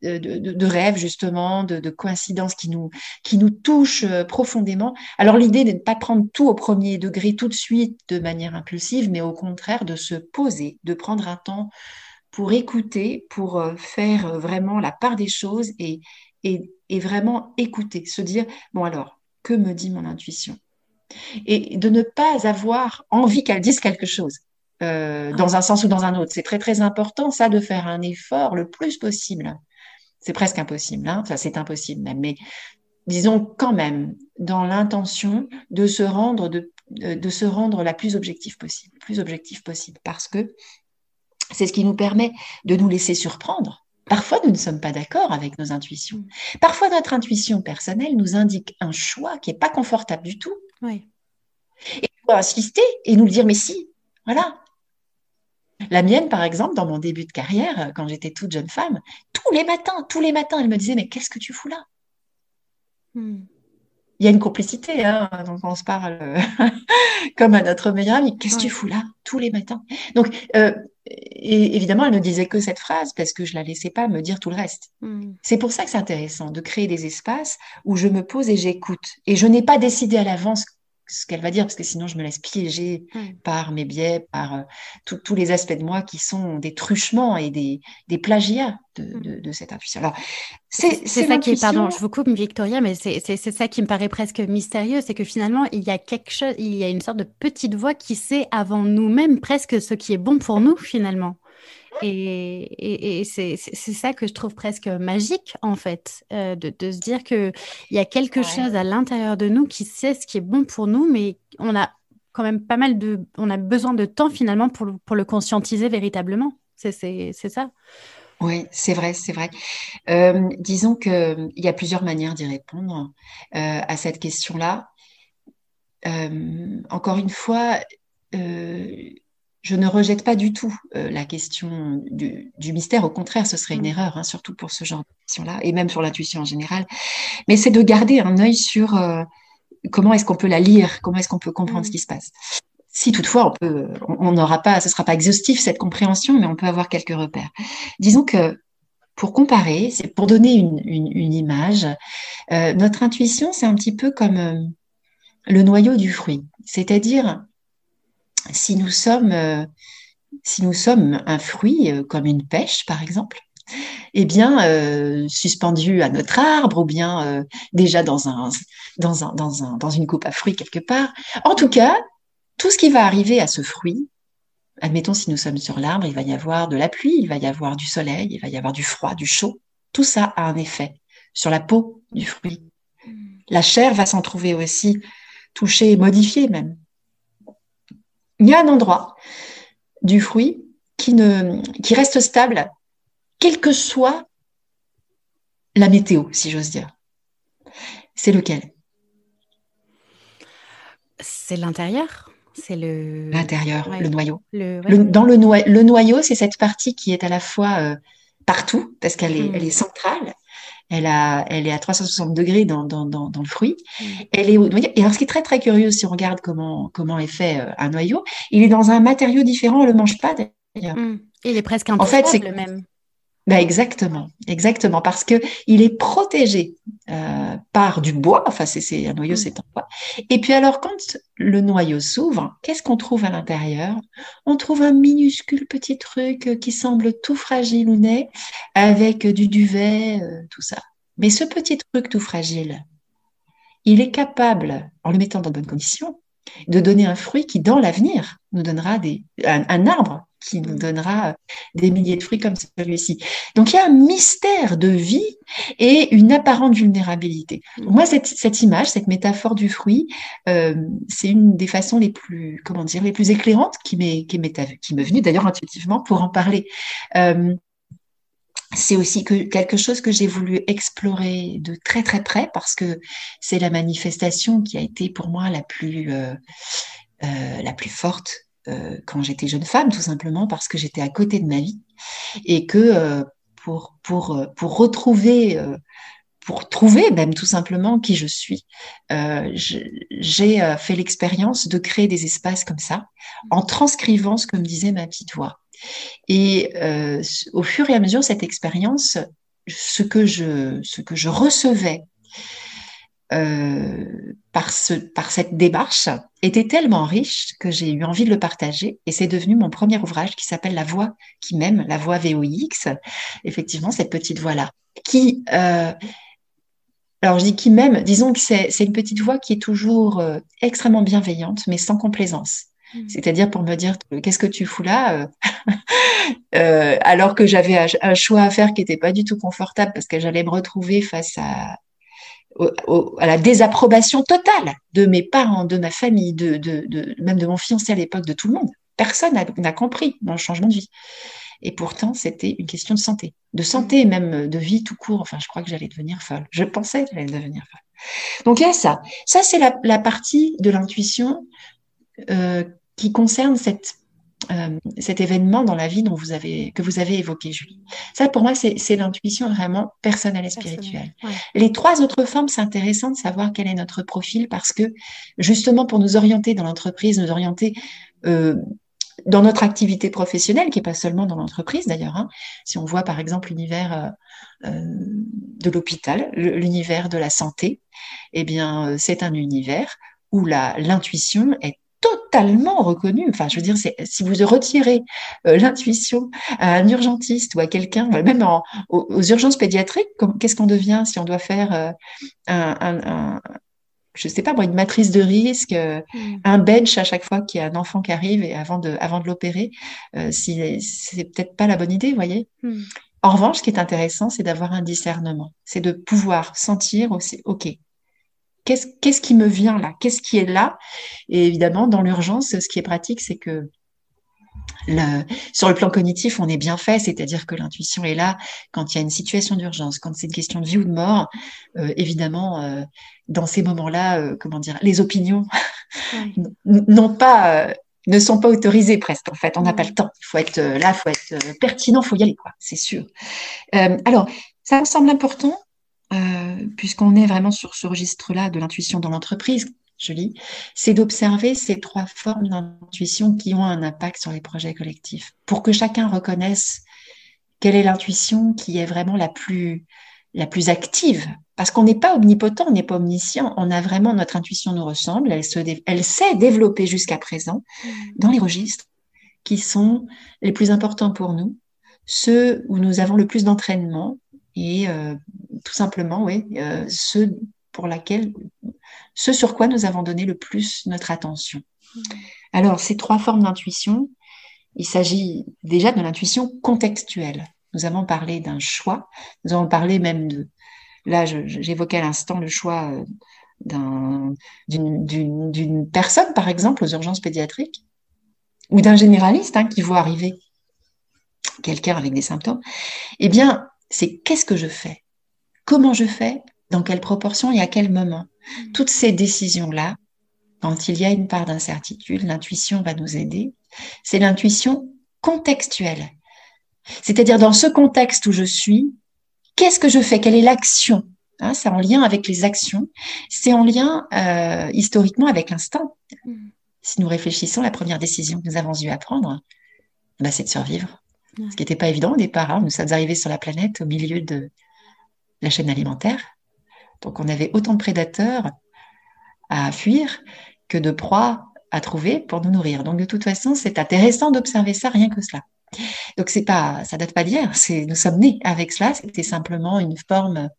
de, rêves justement, de, coïncidences qui nous, qui nous touchent euh, profondément. Alors l'idée de ne pas prendre tout au premier degré tout de suite de manière impulsive, mais au contraire de se poser, de prendre un temps pour écouter, pour euh, faire vraiment la part des choses et, et, et vraiment écouter, se dire, bon alors, que me dit mon intuition? Et de ne pas avoir envie qu'elle dise quelque chose. Euh, dans un sens ou dans un autre. C'est très très important ça de faire un effort le plus possible. C'est presque impossible, hein ça c'est impossible même, mais disons quand même dans l'intention de se rendre de, de se rendre la plus objective possible, plus objectif possible, parce que c'est ce qui nous permet de nous laisser surprendre. Parfois, nous ne sommes pas d'accord avec nos intuitions. Parfois, notre intuition personnelle nous indique un choix qui n'est pas confortable du tout. Oui. Et il faut insister et nous le dire, mais si, voilà. La mienne, par exemple, dans mon début de carrière, quand j'étais toute jeune femme, tous les matins, tous les matins, elle me disait, mais qu'est-ce que tu fous là? Hmm. Il y a une complicité, hein, donc on se parle euh, comme à notre meilleure amie. Qu'est-ce que tu fous là tous les matins? Donc, euh, et évidemment, elle ne disait que cette phrase parce que je la laissais pas me dire tout le reste. Hmm. C'est pour ça que c'est intéressant de créer des espaces où je me pose et j'écoute. Et je n'ai pas décidé à l'avance ce qu'elle va dire, parce que sinon je me laisse piéger hmm. par mes biais, par euh, tous les aspects de moi qui sont des truchements et des, des plagiats de, hmm. cette intuition. Alors, c'est ça qui est, pardon, je vous coupe Victoria, mais c'est ça qui me paraît presque mystérieux, c'est que finalement il y a quelque chose, il y a une sorte de petite voix qui sait avant nous-mêmes presque ce qui est bon pour nous finalement. Et, c'est ça que je trouve presque magique, en fait, euh, de, se dire qu'il y a quelque chose à l'intérieur de nous qui sait ce qui est bon pour nous, mais on a quand même pas mal de... On a besoin de temps, finalement, pour, pour le conscientiser véritablement. C'est ça oui, c'est vrai, c'est vrai. Euh, disons qu'il y a plusieurs manières d'y répondre euh, à cette question-là. encore une fois, je ne rejette pas du tout euh, la question du, mystère. Au contraire, ce serait une mm. erreur, hein, surtout pour ce genre de question-là, et même sur l'intuition en général. Mais c'est de garder un œil sur euh, comment est-ce qu'on peut la lire, comment est-ce qu'on peut comprendre ce mm. qui se passe. Si toutefois, on peut, on n'aura pas, ce sera pas exhaustif cette compréhension, mais on peut avoir quelques repères. Disons que pour comparer, c'est pour donner une, une, image, euh, notre intuition, c'est un petit peu comme le noyau du fruit, c'est-à-dire si nous sommes, euh, si nous sommes un fruit euh, comme une pêche, par exemple, eh bien, euh, suspendu à notre arbre ou bien déjà dans, un, dans, un, dans, un, dans une coupe à fruits quelque part. En tout cas, tout ce qui va arriver à ce fruit, admettons si nous sommes sur l'arbre, il va y avoir de la pluie, il va y avoir du soleil, il va y avoir du froid, du chaud. Tout ça a un effet sur la peau du fruit. La chair va s'en trouver aussi touchée, modifiée même il y a un endroit du fruit qui, ne, qui reste stable, quelle que soit la météo, si j'ose dire. C'est lequel? C'est l'intérieur? C'est le l'intérieur, le noyau. dans le, le noyau, c'est cette partie qui est à la fois euh, partout parce qu'elle est, hmm. elle est centrale elle, a, elle est à 360 degrés dans, dans, dans, dans le fruit. Mm. Elle est. Et alors, ce qui est très, très curieux, si on regarde comment, comment est fait euh, un noyau, il est dans un matériau différent, on ne le mange pas d'ailleurs. Mm. Il est presque en fait, même. Ben exactement, exactement, parce que il est protégé euh, par du bois. Enfin, c'est un noyau, mm. c'est en bois. Et puis alors, quand le noyau s'ouvre, qu'est-ce qu'on trouve à l'intérieur? On trouve un minuscule petit truc qui semble tout fragile ou né, avec du duvet, euh, tout ça. Mais ce petit truc tout fragile, il est capable, en le mettant dans de bonnes conditions, de donner un fruit qui, dans l'avenir, nous donnera des, un, arbre qui nous donnera des milliers de fruits comme celui-ci. Donc il y a un mystère de vie et une apparente vulnérabilité. moi, cette, cette, image, cette métaphore du fruit, euh, c'est une des façons les plus, comment dire, les plus éclairantes qui m'est qui m'est qui m'est venue d'ailleurs intuitivement pour en parler. Euh, c'est aussi que quelque chose que j'ai voulu explorer de très très près parce que c'est la manifestation qui a été pour moi la plus euh, euh, la plus forte euh, quand j'étais jeune femme, tout simplement parce que j'étais à côté de ma vie et que euh, pour pour pour retrouver euh, pour trouver même tout simplement qui je suis, j'ai fait l'expérience de créer des espaces comme ça en transcrivant ce que me disait ma petite voix. Et euh, au fur et à mesure, cette expérience, ce que je, ce que je recevais euh, par, ce, par cette démarche était tellement riche que j'ai eu envie de le partager et c'est devenu mon premier ouvrage qui s'appelle La voix qui m'aime, la voix VOX, effectivement cette petite voix-là, qui... Euh, alors je dis qui m'aime, disons que c'est une petite voix qui est toujours extrêmement bienveillante, mais sans complaisance. Mmh. C'est-à-dire pour me dire qu'est-ce que tu fous là euh, euh, alors que j'avais un, choix à faire qui n'était pas du tout confortable parce que j'allais me retrouver face à, à la désapprobation totale de mes parents, de ma famille, de, de, de même de mon fiancé à l'époque, de tout le monde. Personne n'a compris mon changement de vie. Et pourtant, c'était une question de santé, de santé mmh. même de vie tout court. Enfin, je crois que j'allais devenir folle. Je pensais que j'allais devenir folle. Donc il y a ça. Ça, c'est la, la partie de l'intuition euh, qui concerne cette, euh, cet événement dans la vie dont vous avez, que vous avez évoqué, Julie. Ça, pour moi, c'est l'intuition vraiment personnelle et spirituelle. Les trois autres formes, c'est intéressant de savoir quel est notre profil parce que, justement, pour nous orienter dans l'entreprise, nous orienter euh, dans notre activité professionnelle, qui n'est pas seulement dans l'entreprise d'ailleurs. Hein. Si on voit par exemple l'univers euh, euh de l'hôpital, l'univers de la santé, eh bien, c'est un univers où l'intuition est totalement reconnu. Enfin, je veux dire, si vous retirez euh, l'intuition à un urgentiste ou à quelqu'un, même aux, urgences pédiatriques, qu'est-ce qu'on devient si on doit faire euh, un, un, je sais pas moi, une matrice de risque, euh, mm. un bench à chaque fois qu'il y a un enfant qui arrive et avant de, avant de l'opérer, si c'est peut-être pas la bonne idée, vous voyez. Mm. En revanche, ce qui est intéressant, c'est d'avoir un discernement, c'est de pouvoir sentir aussi, ok, Qu'est-ce qui me vient là? Qu'est-ce qui est là? Et évidemment, dans l'urgence, ce qui est pratique, c'est que sur le plan cognitif, on est bien fait, c'est-à-dire que l'intuition est là quand il y a une situation d'urgence, quand c'est une question de vie ou de mort. Euh, évidemment, euh, dans ces moments-là, euh, comment dire, les opinions n'ont pas, ne sont pas autorisées presque. En fait, on n'a pas le temps. Il faut être là, il faut être pertinent, il faut y aller, quoi. C'est sûr. alors, ça me semble important euh, puisqu'on est vraiment sur ce registre-là de l'intuition dans l'entreprise, je lis, c'est d'observer ces trois formes d'intuition qui ont un impact sur les projets collectifs, pour que chacun reconnaisse quelle est l'intuition qui est vraiment la plus, la plus active. Parce qu'on n'est pas omnipotent, on n'est pas omniscient, on a vraiment notre intuition nous ressemble, elle, se, elle s'est développée jusqu'à présent dans les registres qui sont les plus importants pour nous, ceux où nous avons le plus d'entraînement, et euh, tout simplement, oui, euh, ce pour laquelle, ce sur quoi nous avons donné le plus notre attention. Mmh. Alors, ces trois formes d'intuition, il s'agit déjà de l'intuition contextuelle. Nous avons parlé d'un choix, nous avons parlé même de, là, j'évoquais à l'instant le choix euh, d'une personne, par exemple, aux urgences pédiatriques, ou d'un généraliste hein, qui voit arriver quelqu'un avec des symptômes. Eh bien, c'est qu'est-ce que je fais? Comment je fais Dans quelle proportion et à quel moment mmh. Toutes ces décisions-là, quand il y a une part d'incertitude, l'intuition va nous aider. C'est l'intuition contextuelle. C'est-à-dire dans ce contexte où je suis, qu'est-ce que je fais? Quelle est l'action? Hein, C'est en lien avec les actions. C'est en lien euh, historiquement avec l'instant. Mmh. Si nous réfléchissons, la première décision que nous avons eu à prendre, bah, c'est de survivre. Ce qui n'était pas évident au départ. Hein. Nous sommes arrivés sur la planète au milieu de la chaîne alimentaire. Donc on avait autant de prédateurs à fuir que de proies à trouver pour nous nourrir. Donc de toute façon, c'est intéressant d'observer ça rien que cela. Donc c'est pas, ça date pas d'hier. Nous sommes nés avec cela. C'était simplement une forme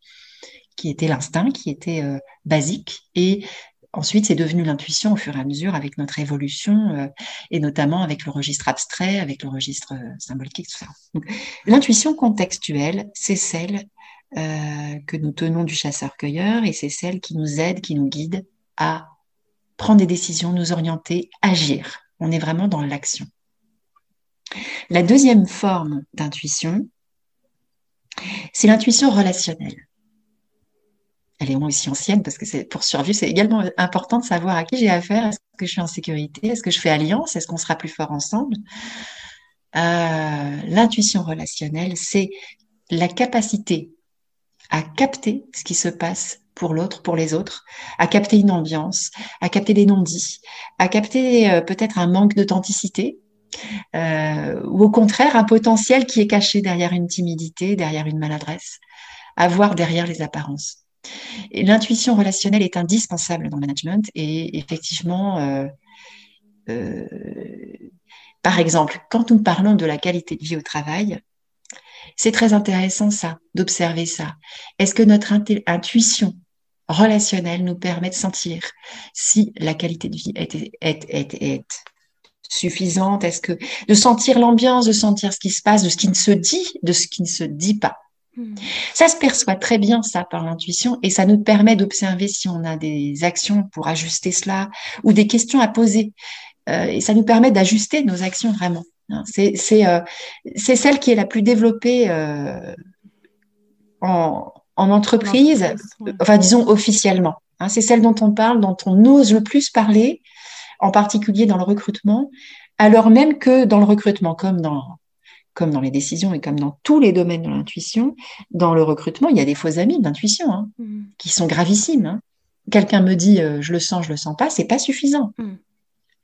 qui était l'instinct, qui était euh, basique. Et ensuite, c'est devenu l'intuition au fur et à mesure avec notre évolution, euh, et notamment avec le registre abstrait, avec le registre euh, symbolique, tout ça. L'intuition contextuelle, c'est celle que nous tenons du chasseur-cueilleur, et c'est celle qui nous aide, qui nous guide à prendre des décisions, nous orienter, agir. On est vraiment dans l'action. La deuxième forme d'intuition, c'est l'intuition relationnelle elle est aussi ancienne parce que pour survivre, c'est également important de savoir à qui j'ai affaire. Est-ce que je suis en sécurité? Est-ce que je fais alliance? Est-ce qu'on sera plus fort ensemble? Euh, L'intuition relationnelle, c'est la capacité à capter ce qui se passe pour l'autre, pour les autres, à capter une ambiance, à capter des non-dits, à capter euh, peut-être un manque d'authenticité, euh, ou au contraire un potentiel qui est caché derrière une timidité, derrière une maladresse, à voir derrière les apparences. L'intuition relationnelle est indispensable dans le management et effectivement, euh, euh, par exemple, quand nous parlons de la qualité de vie au travail, c'est très intéressant ça, d'observer ça. Est-ce que notre intuition relationnelle nous permet de sentir si la qualité de vie est, est, est, est suffisante? Est-ce que de sentir l'ambiance, de sentir ce qui se passe, de ce qui ne se dit, de ce qui ne se dit pas? Hmm. Ça se perçoit très bien, ça, par l'intuition, et ça nous permet d'observer si on a des actions pour ajuster cela ou des questions à poser. Euh, et ça nous permet d'ajuster nos actions vraiment. Hein. C'est euh, c'est celle qui est la plus développée euh, en, en, entreprise, enfin disons officiellement. Hein. C'est celle dont on parle, dont on ose le plus parler, en particulier dans le recrutement, alors même que dans le recrutement, comme dans comme dans les décisions et comme dans tous les domaines de l'intuition, dans le recrutement, il y a des faux amis d'intuition hein, mm. qui sont gravissimes. Hein. Quelqu'un me dit euh, je le sens, je le sens pas, c'est pas suffisant. Mm.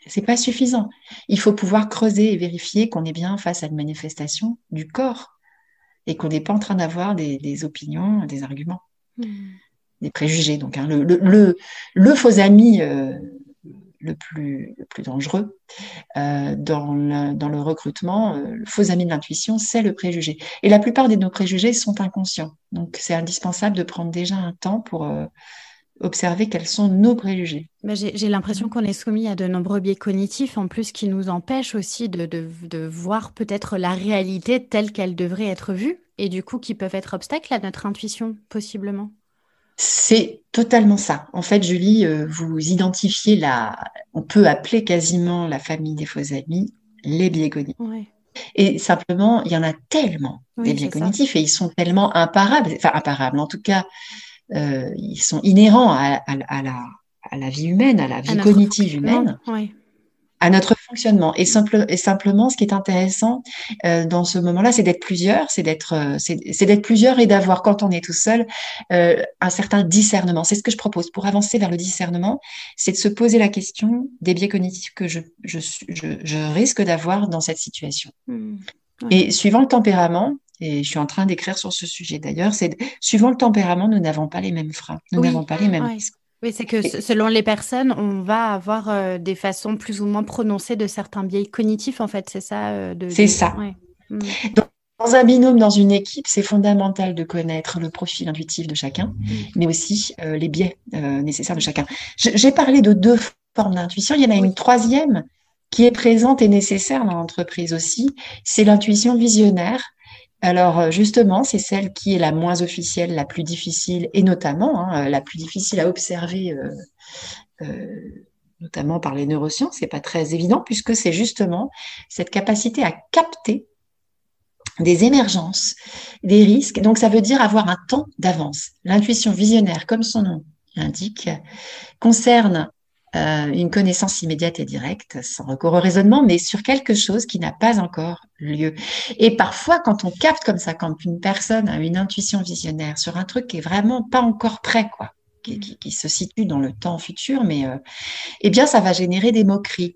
C'est pas suffisant. Il faut pouvoir creuser et vérifier qu'on est bien face à une manifestation du corps et qu'on n'est pas en train d'avoir des, opinions, des arguments, mm. des préjugés. Donc hein, le, le, le, faux ami euh, le plus, le plus dangereux euh, dans, le, dans, le, recrutement. Euh, le faux ami de l'intuition, c'est le préjugé. Et la plupart de nos préjugés sont inconscients. Donc, c'est indispensable de prendre déjà un temps pour observer quels sont nos préjugés. Bah, j'ai l'impression qu'on est soumis à de nombreux biais cognitifs, en plus, qui nous empêchent aussi de, de, de voir peut-être la réalité telle qu'elle devrait être vue, et du coup qui peuvent être obstacles à notre intuition, possiblement. C'est totalement ça. En fait, Julie, euh, vous identifiez la, on peut appeler quasiment la famille des faux amis les biais cognitifs. Et simplement, il y en a tellement des biais cognitifs et ils sont tellement imparables, enfin imparables. En tout cas, euh, ils sont inhérents à, la, à, la, vie humaine, à la vie cognitive humaine. Oui à notre fonctionnement. Et, simple, et simplement, ce qui est intéressant euh, dans ce moment-là, c'est d'être plusieurs, c'est d'être, euh, c'est d'être plusieurs et d'avoir, quand on est tout seul, euh, un certain discernement. C'est ce que je propose pour avancer vers le discernement, c'est de se poser la question des biais cognitifs que je, je, je, je risque d'avoir dans cette situation. Mmh. Et suivant le tempérament, et je suis en train d'écrire sur ce sujet. D'ailleurs, c'est suivant le tempérament, nous n'avons pas les mêmes freins, nous n'avons pas les mêmes. Oui, c'est que selon les personnes, on va avoir euh, des façons plus ou moins prononcées de certains biais cognitifs, en fait, c'est ça euh, C'est ça. Mm. dans un binôme, dans une équipe, c'est fondamental de connaître le profil intuitif de chacun, mais aussi euh, les biais nécessaires de chacun. J'ai parlé de deux formes d'intuition, il y en a une troisième qui est présente et nécessaire dans l'entreprise aussi, c'est l'intuition visionnaire alors euh, justement, c'est celle qui est la moins officielle, la plus difficile, et notamment hein, euh, la plus difficile à observer, euh, notamment par les neurosciences. C'est pas très évident puisque c'est justement cette capacité à capter des émergences, des risques. Donc ça veut dire avoir un temps d'avance. L'intuition visionnaire, comme son nom l'indique, concerne euh, une connaissance immédiate et directe, sans recours au raisonnement, mais sur quelque chose qui n'a pas encore lieu. Et parfois, quand on capte comme ça, quand une personne a une intuition visionnaire sur un truc qui est vraiment pas encore prêt, quoi, qui, qui, se situe dans le temps futur, mais euh, eh bien, ça va générer des moqueries.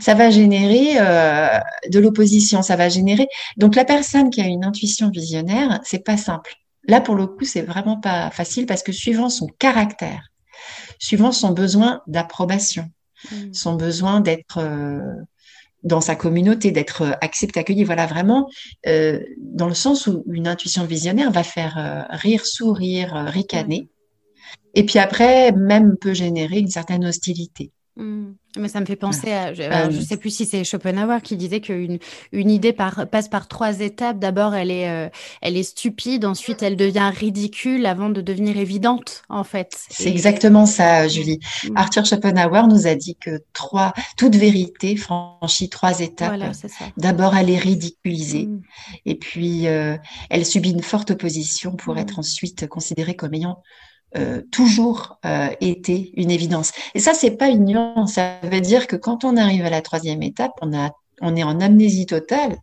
Ça va générer euh, de l'opposition, ça va générer. Donc la personne qui a une intuition visionnaire, c'est pas simple. Là, pour le coup, c'est vraiment pas facile parce que suivant son caractère, suivant son besoin d'approbation, mm. son besoin d'être euh, dans sa communauté, d'être accepté, accueilli, voilà vraiment euh, dans le sens où une intuition visionnaire va faire euh, rire, sourire, ricaner, et puis après même peut générer une certaine hostilité. Mm. Mais ça me fait penser à, je ne euh, sais plus si c'est Schopenhauer qui disait qu'une une idée passe par trois étapes. D'abord, elle est, euh, elle est stupide, ensuite elle devient ridicule avant de devenir évidente, en fait. C'est exactement ça, mm. Julie. Mm. Arthur Schopenhauer nous a dit que trois, toute vérité franchit trois étapes. D'abord, elle est ridiculisée, et puis euh, elle subit une forte opposition pour être ensuite considérée comme ayant euh, toujours euh, été une évidence. Et ça, c'est pas une nuance. Ça veut dire que quand on arrive à la troisième étape, on, a, on est en amnésie totale.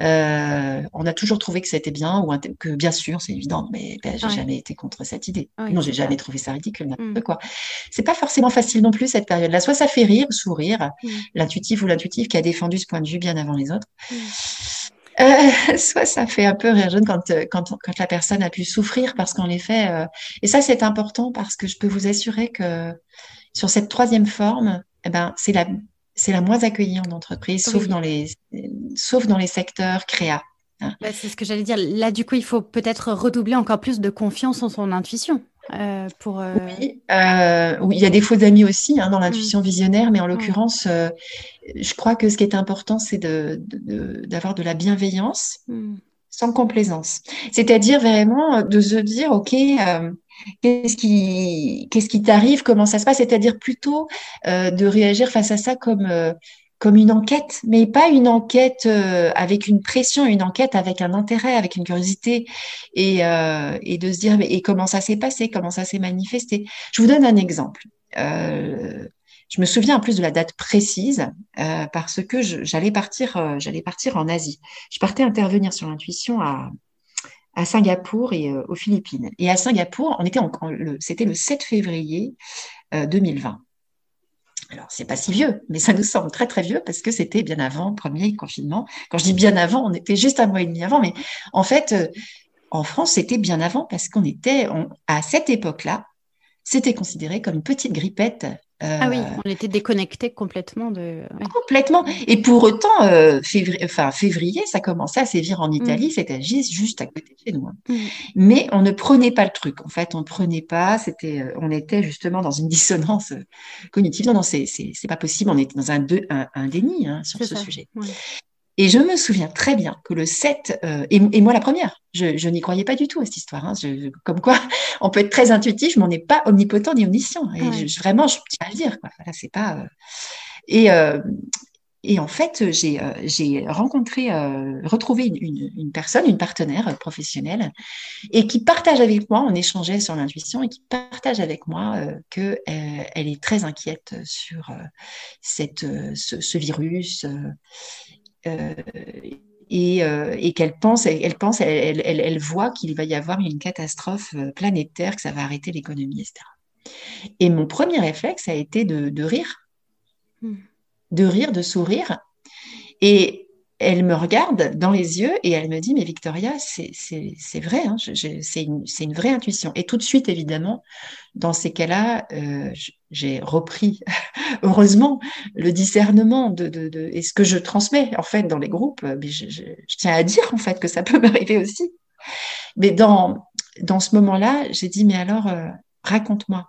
Euh, on a toujours trouvé que c'était bien ou que bien sûr c'est évident, mais ben, j'ai jamais été contre cette idée. non, j'ai jamais trouvé ça ridicule, n'importe mm. quoi. C'est pas forcément facile non plus cette période-là. Soit ça fait rire, sourire, mm. l'intuitif ou l'intuitif qui a défendu ce point de vue bien avant les autres. Mm. Euh, soit ça fait un peu rire quand, euh, quand, quand la personne a pu souffrir parce qu'en effet, euh, et ça c'est important parce que je peux vous assurer que sur cette troisième forme, eh ben, c'est la, c'est la moins accueillie en entreprise, sauf, dans les, sauf dans les secteurs créa. Hein. Bah, c'est ce que j'allais dire. Là, du coup, il faut peut-être redoubler encore plus de confiance en son intuition. Euh, pour, euh, euh, oui, il y a des faux amis aussi hein, dans l'intuition mm. visionnaire, mais en l'occurrence, je crois que ce qui est important, c'est d'avoir de, de, la bienveillance mm. sans complaisance. C'est-à-dire vraiment de se dire, OK, qu'est-ce qui, qu'est-ce qui t'arrive, comment ça se passe, c'est-à-dire plutôt de réagir face à ça comme comme une enquête, mais pas une enquête euh, avec une pression, une enquête avec un intérêt, avec une curiosité, et, euh, et de se dire et comment ça s'est passé, comment ça s'est manifesté. Je vous donne un exemple. Euh, je me souviens en plus de la date précise euh, parce que j'allais partir, euh, j'allais partir en Asie. Je partais intervenir sur l'intuition à, à Singapour et aux Philippines. Et à Singapour, on était c'était le 7 février 2020. Alors, c'est pas si vieux, mais ça nous semble très très vieux parce que c'était bien avant le premier confinement. Quand je dis bien avant, on était juste un mois et demi avant, mais en fait, euh, en France, c'était bien avant parce qu'on était, à cette époque-là, c'était considéré comme une petite grippette ah oui, euh, on était déconnecté complètement de. Complètement. Et pour autant, euh, février, enfin, février, ça commençait à sévir en Italie, mm. c'était juste à côté de chez nous. Hein. Mm. Mais on ne prenait pas le truc. En fait, on ne prenait pas. C'était, euh, on était justement dans une dissonance cognitive. Non, non, c'est, c'est, pas possible. On était dans un, un, déni hein, sur ce sujet. Et je me souviens très bien que le 7, euh, et, moi la première, je, n'y croyais pas du tout à cette histoire. Hein. comme quoi, on peut être très intuitif, mais on n'est pas omnipotent ni omniscient. Et je, vraiment, je tiens à le dire. Quoi. Voilà, c'est pas. Euh, et, euh, et en fait, j'ai j'ai rencontré, retrouvé une, une, personne, une partenaire professionnelle, et qui partage avec moi, on échangeait sur l'intuition, et qui partage avec moi que elle est très inquiète sur cette, ce, ce virus et, euh, et qu'elle pense, elle, pense, elle, elle, elle voit qu'il va y avoir une catastrophe euh, planétaire, que ça va arrêter l'économie, etc. Et mon premier réflexe a été de, de rire, hmm. de rire, de sourire. Et elle me regarde dans les yeux et elle me dit, mais Victoria, c'est vrai, hein, c'est une, une, vraie intuition. Et tout de suite, évidemment, dans ces cas-là, euh, j'ai repris, heureusement, le discernement de, de, de, et ce que je transmets, en fait, dans les groupes. Je, je tiens à dire, en fait, que ça peut m'arriver aussi. Mais dans, dans ce moment-là, j'ai dit, mais alors, euh, raconte-moi.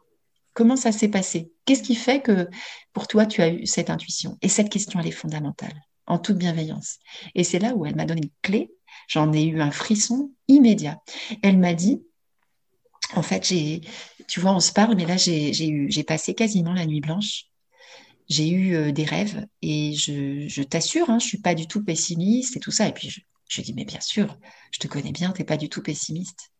Comment ça s'est passé? Qu'est-ce qui fait que pour toi, tu as eu cette intuition? Et cette question, elle est fondamentale en toute bienveillance. Et c'est là où elle m'a donné une clé. J'en ai eu un frisson immédiat. Elle m'a dit, en fait, j'ai, tu vois, on se parle, mais là, j'ai passé quasiment la nuit blanche. J'ai eu euh, des rêves et je, t'assure, hein, je suis pas du tout pessimiste et tout ça. Et puis je, je dis, mais bien sûr, je te connais bien, tu n'es pas du tout pessimiste.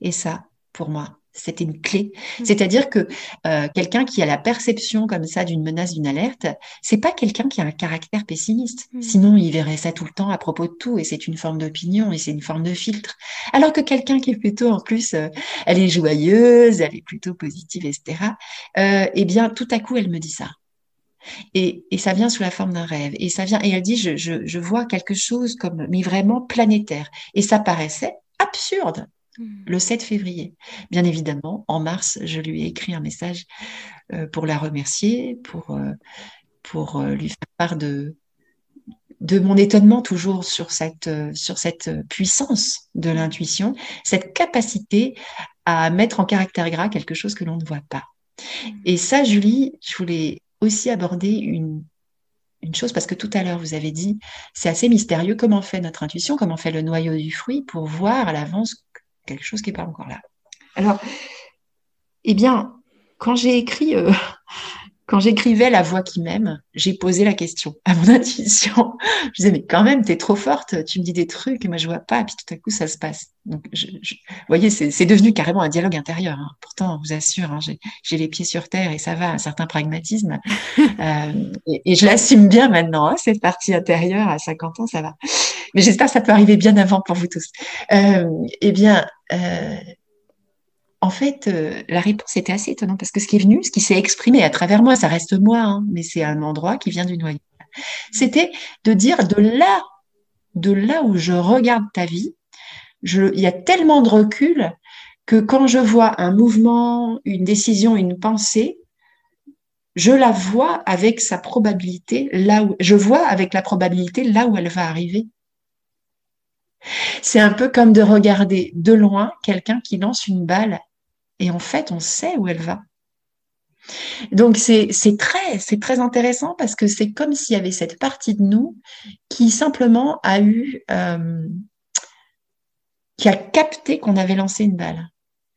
Et ça, pour moi, c'était une clé. Mmh. C'est-à-dire que euh, quelqu'un qui a la perception comme ça d'une menace, d'une alerte, c'est pas quelqu'un qui a un caractère pessimiste. Mmh. Sinon, il verrait ça tout le temps à propos de tout, et c'est une forme d'opinion et c'est une forme de filtre. Alors que quelqu'un qui est plutôt en plus, euh, elle est joyeuse, elle est plutôt positive, etc. Euh, eh bien, tout à coup, elle me dit ça. Et, ça vient sous la forme d'un rêve. Et ça vient, et elle dit, je, je, vois quelque chose comme, mais vraiment planétaire. Et ça paraissait absurde. Le 7 février. Bien évidemment, en mars, je lui ai écrit un message euh, pour la remercier, pour, euh, pour euh, lui faire part de, de mon étonnement toujours sur cette, sur cette puissance de l'intuition, cette capacité à mettre en caractère gras quelque chose que l'on ne voit pas. Hmm. Et ça, Julie, je voulais aussi aborder une, une chose, parce que tout à l'heure, vous avez dit, c'est assez mystérieux comment fait notre intuition, comment fait le noyau du fruit pour voir à l'avance quelque chose qui n'est pas encore là. Alors, eh bien, quand j'ai écrit euh, quand j'écrivais La voix qui m'aime, j'ai posé la question à mon intuition. Je disais, mais quand même, tu es trop forte, tu me dis des trucs et moi je vois pas, et puis tout à coup ça se passe. Donc, je, vous voyez, c'est devenu carrément un dialogue intérieur. Hein. Pourtant, on vous assure, hein, j'ai les pieds sur terre et ça va, un certain pragmatisme. euh, et, je l'assume bien maintenant, hein, cette partie intérieure, à 50 ans, ça va. Mais j'espère que ça peut arriver bien avant pour vous tous. Euh, eh bien, euh, en fait, euh, la réponse était assez étonnante parce que ce qui est venu, ce qui s'est exprimé à travers moi, ça reste moi, hein, mais c'est un endroit qui vient du noyau. C'était de dire de là, de là où je regarde ta vie, il y a tellement de recul que quand je vois un mouvement, une décision, une pensée, je la vois avec sa probabilité là où je vois avec la probabilité là où elle va arriver. C'est un peu comme de regarder de loin quelqu'un qui lance une balle et en fait, on sait où elle va. Donc c'est très intéressant parce que c'est comme s'il y avait cette partie de nous qui simplement a eu euh, qui a capté qu'on avait lancé une balle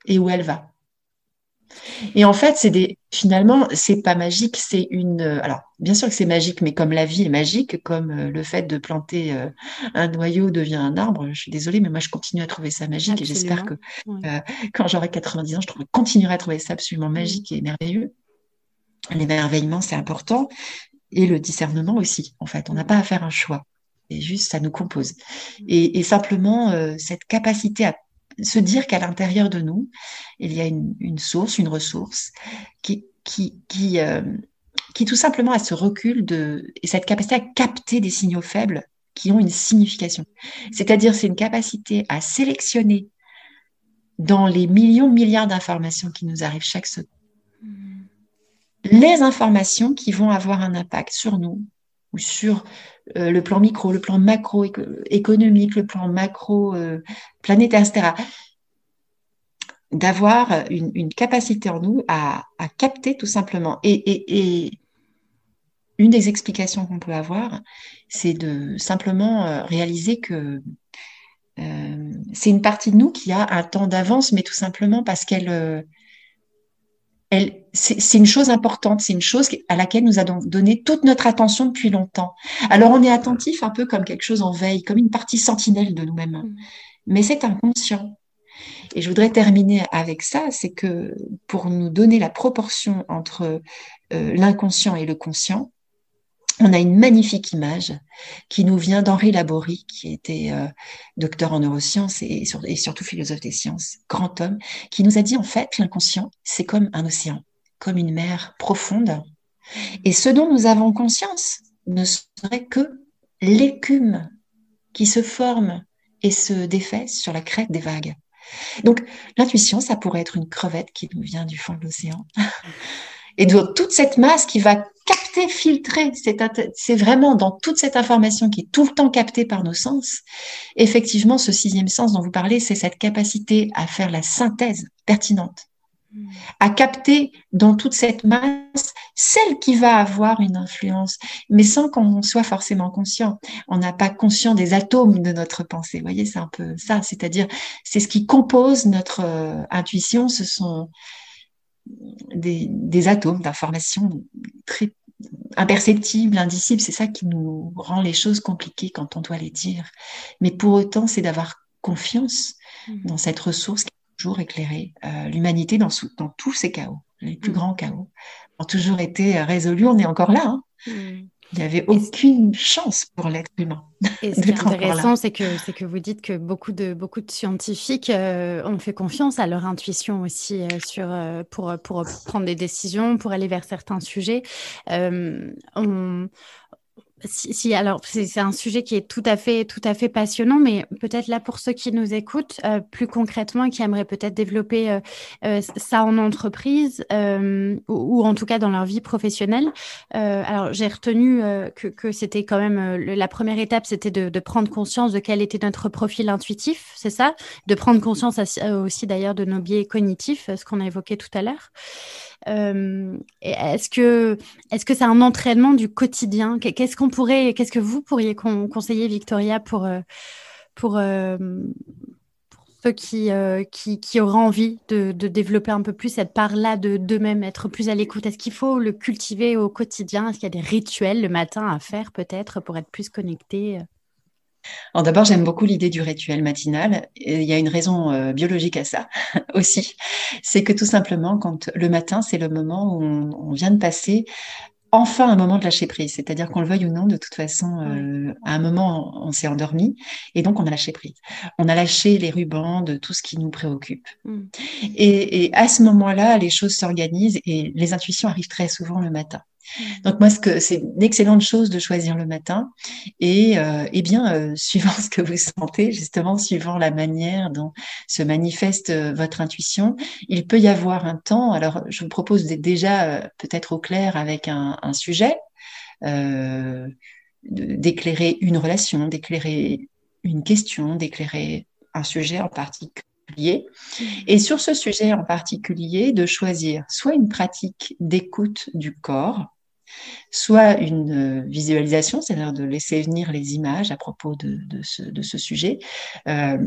et où elle va. Et en fait, c'est des, finalement, c'est pas magique, c'est une, euh, alors, bien sûr que c'est magique, mais comme la vie est magique, comme euh, le fait de planter euh, un noyau devient un arbre, je suis désolée, mais moi, je continue à trouver ça magique et j'espère que quand j'aurai 90 ans, je continuerai à trouver ça absolument magique et merveilleux. L'émerveillement, c'est important et le discernement aussi, en fait. On n'a pas à faire un choix. Et juste, ça nous compose. Et, et simplement, cette capacité à se dire qu'à l'intérieur de nous, il y a une, source, une ressource qui, qui, qui, euh, qui tout simplement a ce recul de, et cette capacité à capter des signaux faibles qui ont une signification. C'est-à-dire, c'est une capacité à sélectionner dans les millions, milliards d'informations qui nous arrivent chaque seconde, les informations qui vont avoir un impact sur nous ou sur euh, le plan micro, le plan macro économique, le plan macro euh, planétaire, etc. D'avoir une, capacité en nous à, capter tout simplement. Et, une des explications qu'on peut avoir, c'est de simplement euh, réaliser que c'est une partie de nous qui a un temps d'avance, mais tout simplement parce qu'elle c'est une chose importante, c'est une chose à laquelle nous avons donné toute notre attention depuis longtemps. Alors on est attentif un peu comme quelque chose en veille, comme une partie sentinelle de nous-mêmes, mm. mais c'est inconscient. Et je voudrais terminer avec ça, c'est que pour nous donner la proportion entre euh, l'inconscient et le conscient, on a une magnifique image qui nous vient d'Henri Laborie, qui était euh, docteur en neurosciences et, et, surtout philosophe des sciences, grand homme, qui nous a dit en fait l'inconscient, c'est comme un océan, comme une mer profonde. Et ce dont nous avons conscience ne serait que l'écume qui se forme et se défait sur la crête des vagues. Donc l'intuition, ça pourrait être une crevette qui nous vient du fond de l'océan. Et donc, toute cette masse qui va capter, filtrer, c'est vraiment dans toute cette information qui est tout le temps captée par nos sens. Effectivement, ce sixième sens dont vous parlez, c'est cette capacité à faire la synthèse pertinente. À capter dans toute cette masse celle qui va avoir une influence, mais sans qu'on soit forcément conscient. On n'a pas conscient des atomes de notre pensée. Vous voyez, c'est un peu ça. C'est-à-dire, c'est ce qui compose notre euh, intuition. Ce sont des, atomes d'informations très imperceptibles, indicibles. C'est ça qui nous rend les choses compliquées quand on doit les dire. Mais pour autant, c'est d'avoir confiance mmh. dans cette ressource qui toujours éclairé euh, l'humanité dans, tous ces chaos, les plus mmh. grands chaos, ont toujours été résolus. On est encore là. Hein. Mmh. Il n'y avait aucune chance pour l'être humain. Et ce qui est intéressant, c'est que, c'est que vous dites que beaucoup de, beaucoup de scientifiques euh, ont fait confiance à leur intuition aussi euh, sur, euh, pour, pour prendre des décisions, pour aller vers certains sujets. on, si, alors c'est un sujet qui est tout à fait tout à fait passionnant, mais peut-être là pour ceux qui nous écoutent euh, plus concrètement, qui aimeraient peut-être développer euh, euh, ça en entreprise ou, ou, en tout cas dans leur vie professionnelle. alors j'ai retenu que, que c'était quand même la première étape, c'était de, de, prendre conscience de quel était notre profil intuitif, c'est ça, de prendre conscience aussi d'ailleurs de nos biais cognitifs, ce qu'on a évoqué tout à l'heure. Euh, est-ce que est-ce que c'est un entraînement du quotidien? Qu'est-ce qu'on pourrait, qu'est-ce que vous pourriez conseiller, Victoria, pour euh, pour, euh, pour ceux qui, qui, qui auraient envie de, de, développer un peu plus cette part-là de d'eux-mêmes, être plus à l'écoute? Est-ce qu'il faut le cultiver au quotidien? Est-ce qu'il y a des rituels le matin à faire peut-être pour être plus connecté d'abord, j'aime beaucoup l'idée du rituel matinal. Et il y a une raison euh, biologique à ça aussi. C'est que tout simplement, quand le matin, c'est le moment où on, vient de passer enfin un moment de lâcher prise. C'est-à-dire qu'on le veuille ou non, de toute façon, euh, à un moment, on, s'est endormi et donc on a lâché prise. On a lâché les rubans de tout ce qui nous préoccupe. Mm. Et, et à ce moment-là, les choses s'organisent et les intuitions arrivent très souvent le matin. Donc moi, ce que c'est une excellente chose de choisir le matin et, euh, eh bien, euh, suivant ce que vous sentez, justement, suivant la manière dont se manifeste euh, votre intuition, il peut y avoir un temps. Alors, je vous propose d'être déjà peut-être au clair avec un, un sujet, d'éclairer une relation, d'éclairer une question, d'éclairer un sujet en particulier. Et sur ce sujet en particulier, de choisir soit une pratique d'écoute du corps, soit une euh, visualisation, c'est-à-dire de laisser venir les images à propos de, ce, sujet, euh,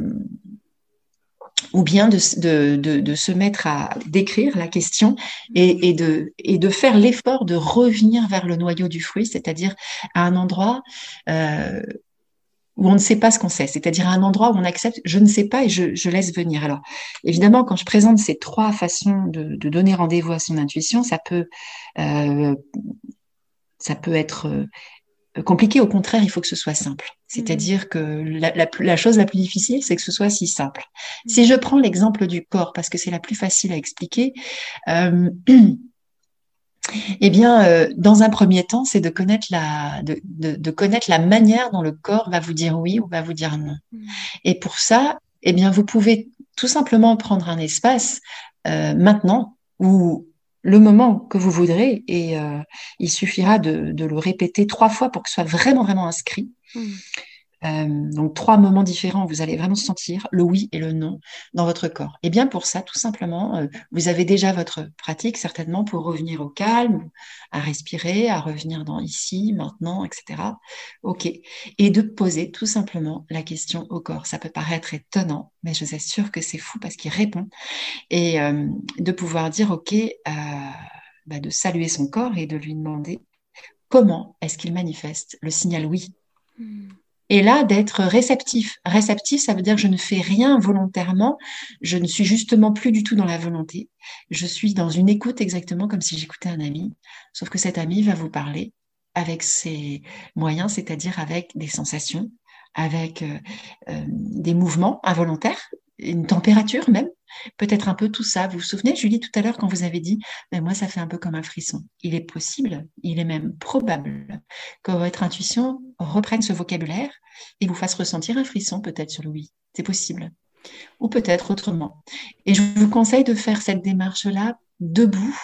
ou bien de, se mettre à décrire la question et, de, faire l'effort de revenir vers le noyau du fruit, c'est-à-dire à un endroit euh, où on ne sait pas ce qu'on sait, c'est-à-dire un endroit où on accepte, je ne sais pas et je, laisse venir. Alors, évidemment, quand je présente ces trois façons de, donner rendez-vous à son intuition, ça peut, euh, ça peut être euh, compliqué. Au contraire, il faut que ce soit simple. C'est-à-dire que la, chose la plus difficile, c'est que ce soit si simple. Si je prends l'exemple du corps, parce que c'est la plus facile à expliquer, euh, eh bien, euh, dans un premier temps, c'est de connaître la de, de, connaître la manière dont le corps va vous dire oui ou va vous dire non. Mm. Et pour ça, eh bien, vous pouvez tout simplement prendre un espace euh, maintenant ou le moment que vous voudrez et euh, il suffira de, de, le répéter trois fois pour que ce soit vraiment vraiment inscrit. Mm. Euh, donc trois moments différents, vous allez vraiment sentir le oui et le non dans votre corps. Et bien pour ça, tout simplement, euh, vous avez déjà votre pratique certainement pour revenir au calme, à respirer, à revenir dans ici, maintenant, etc. Ok. Et de poser tout simplement la question au corps. Ça peut paraître étonnant, mais je vous assure que c'est fou parce qu'il répond. Et euh, de pouvoir dire ok, bah, de saluer son corps et de lui demander comment est-ce qu'il manifeste le signal oui. Hmm. Et là, d'être réceptif. Réceptif, ça veut dire que je ne fais rien volontairement. Je ne suis justement plus du tout dans la volonté. Je suis dans une écoute exactement comme si j'écoutais un ami. Sauf que cet ami va vous parler avec ses moyens, c'est-à-dire avec des sensations, avec euh, euh, des mouvements involontaires, une température même, peut-être un peu tout ça. Vous vous souvenez, Julie, tout à l'heure, quand vous avez dit, mais ben, moi, ça fait un peu comme un frisson. Il est possible, il est même probable que votre intuition reprenne ce vocabulaire et vous fasse ressentir un frisson peut-être sur le oui. C'est possible. Ou peut-être autrement. Et je vous conseille de faire cette démarche-là debout,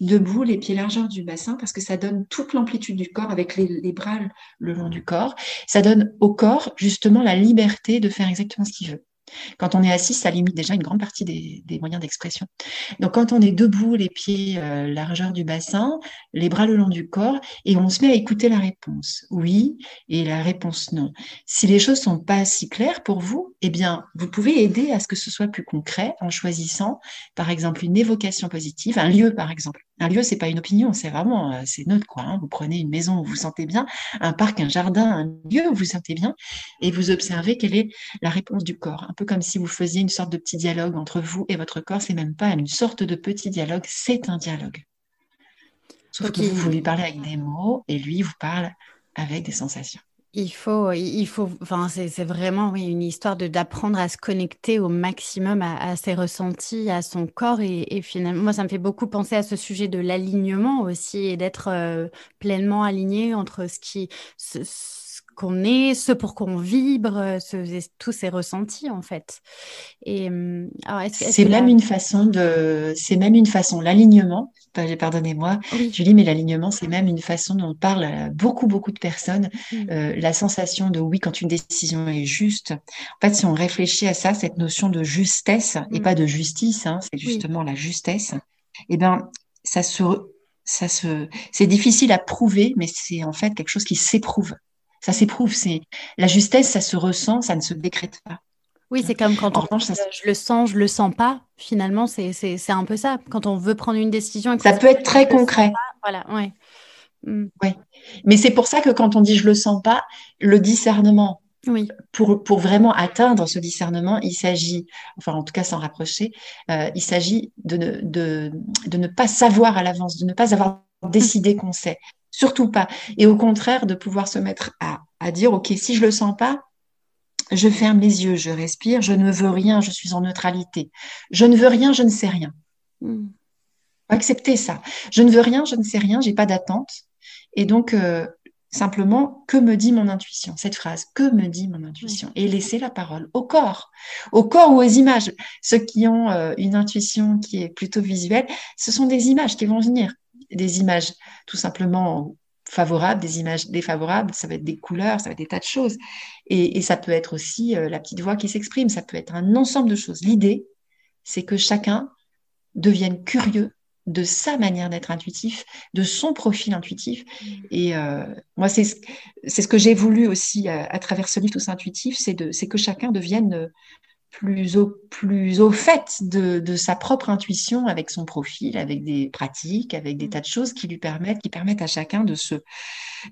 debout, les pieds largeur du bassin, parce que ça donne toute l'amplitude du corps avec les, bras le long du corps. Ça donne au corps justement la liberté de faire exactement ce qu'il veut. Quand on est assis, ça limite déjà une grande partie des, moyens d'expression. Donc quand on est debout, les pieds euh, largeur du bassin, les bras le long du corps, et on se met à écouter la réponse oui et la réponse non. Si les choses sont pas si claires pour vous, eh bien vous pouvez aider à ce que ce soit plus concret en choisissant par exemple une évocation positive, un lieu par exemple. Un lieu, c'est pas une opinion, c'est vraiment, euh, c'est neutre quoi. Hein. Vous prenez une maison où vous vous sentez bien, un parc, un jardin, un lieu où vous vous sentez bien, et vous observez quelle est la réponse du corps. Un peu comme si vous faisiez une sorte de petit dialogue entre vous et votre corps. C'est même pas une sorte de petit dialogue, c'est un dialogue. Sauf que vous, vous lui parlez avec des mots et lui vous parle avec des sensations. Il faut, il faut, enfin, c'est vraiment une histoire d'apprendre à se connecter au maximum à, ses ressentis, à son corps. Et, finalement, moi, ça me fait beaucoup penser à ce sujet de l'alignement aussi et d'être euh, pleinement aligné entre ce qui, qu'on est, ce pour qu'on vibre, tous ces ressentis en fait. Et hum, c'est même une façon de, c'est même une façon. L'alignement, pardonnez-moi, Julie, mais l'alignement, c'est même une façon dont parle à beaucoup beaucoup de personnes. Mmh. Euh, la sensation de oui quand une décision est juste. En fait, si on réfléchit à ça, cette notion de justesse et mmh. pas de justice, hein, c'est justement la justesse. Eh ben, ça se ça se, c'est difficile à prouver, mais c'est en fait quelque chose qui s'éprouve. Ça s'éprouve. C'est la justesse, ça se ressent, ça ne se décrète pas. Oui, c'est comme quand on je le sens, je le sens pas. Finalement, c'est un peu ça. Quand on veut prendre une décision. Ça peut être très concret. voilà, ouais. Mm. Ouais. Mais c'est pour ça que quand on dit je le sens pas, le discernement. Oui. Pour, pour vraiment atteindre ce discernement, il s'agit, enfin en tout cas s'en rapprocher, euh, il s'agit de ne, de, de ne pas savoir à l'avance, de ne pas avoir décidé qu'on sait. Surtout pas. Et au contraire, de pouvoir se mettre à, à dire, OK, si je le sens pas, je ferme les yeux, je respire, je ne veux rien, je suis en neutralité. Je ne veux rien, je ne sais rien. Hmm. Accepter ça. Je ne veux rien, je ne sais rien, j'ai pas d'attente. Et donc, euh, simplement, que me dit mon intuition? Cette phrase, que me dit mon intuition? Et laisser la parole au corps, au corps ou aux images. Ceux qui ont euh, une intuition qui est plutôt visuelle, ce sont des images qui vont venir des images tout simplement favorables, des images défavorables, ça va être des couleurs, ça va être des tas de choses. Et, ça peut être aussi euh, la petite voix qui s'exprime, ça peut être un ensemble de choses. L'idée, c'est que chacun devienne curieux de sa manière d'être intuitif, de son profil intuitif. Mmh. Et euh, moi, c'est ce que j'ai voulu aussi à, à, travers ce livre Tous Intuitifs, c'est que chacun devienne plus au, plus au fait de, de, sa propre intuition avec son profil, avec des pratiques, avec des mm. tas de choses qui lui permettent, qui permettent à chacun de se,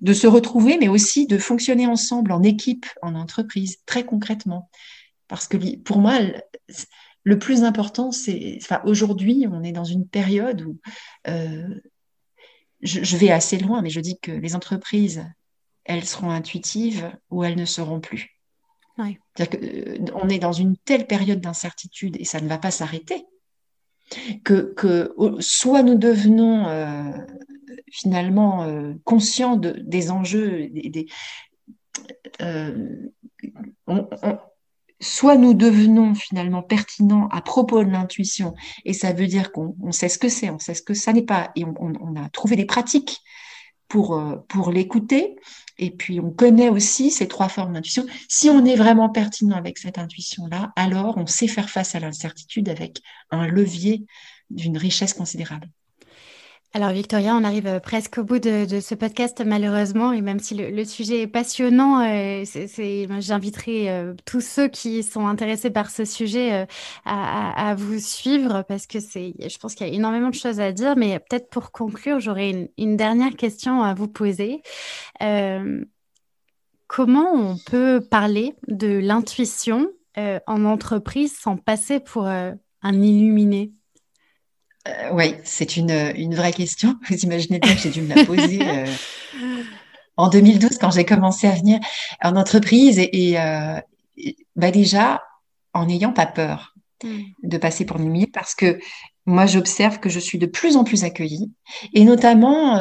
de se retrouver, mais aussi de fonctionner ensemble en équipe, en entreprise, très concrètement. Parce que pour moi, le plus important, c'est, enfin, aujourd'hui, on est dans une période où euh, je, je vais assez loin, mais je dis que les entreprises, elles seront intuitives ou elles ne seront plus. Euh, est dans une telle période d'incertitude et ça ne va pas s'arrêter que, soit nous devenons euh, finalement euh, conscients de, des enjeux, des, soit nous devenons finalement pertinents à propos de l'intuition, et ça veut dire qu'on sait ce que c'est, on sait ce que ça n'est pas, et on, on, a trouvé des pratiques pour, pour l'écouter, et puis, on connaît aussi ces trois formes d'intuition. Si on est vraiment pertinent avec cette intuition-là, alors on sait faire face à l'incertitude avec un levier d'une richesse considérable. Alors Victoria, on arrive euh, presque au bout de, ce podcast malheureusement, et même si le, sujet est passionnant, euh, j'inviterai euh, tous ceux qui sont intéressés par ce sujet à, vous suivre parce que c'est, je pense qu'il y a énormément de choses à dire, mais peut-être pour conclure, j'aurais une, dernière question à vous poser. comment on peut parler de l'intuition en entreprise sans passer pour un illuminé? Euh, oui, c'est une, une, vraie question. Vous imaginez bien que j'ai dû me la poser euh, en 2012 quand j'ai commencé à venir en entreprise et, euh, bah déjà en n'ayant pas peur hmm. de passer pour une parce que moi j'observe que je suis de plus en plus accueillie et notamment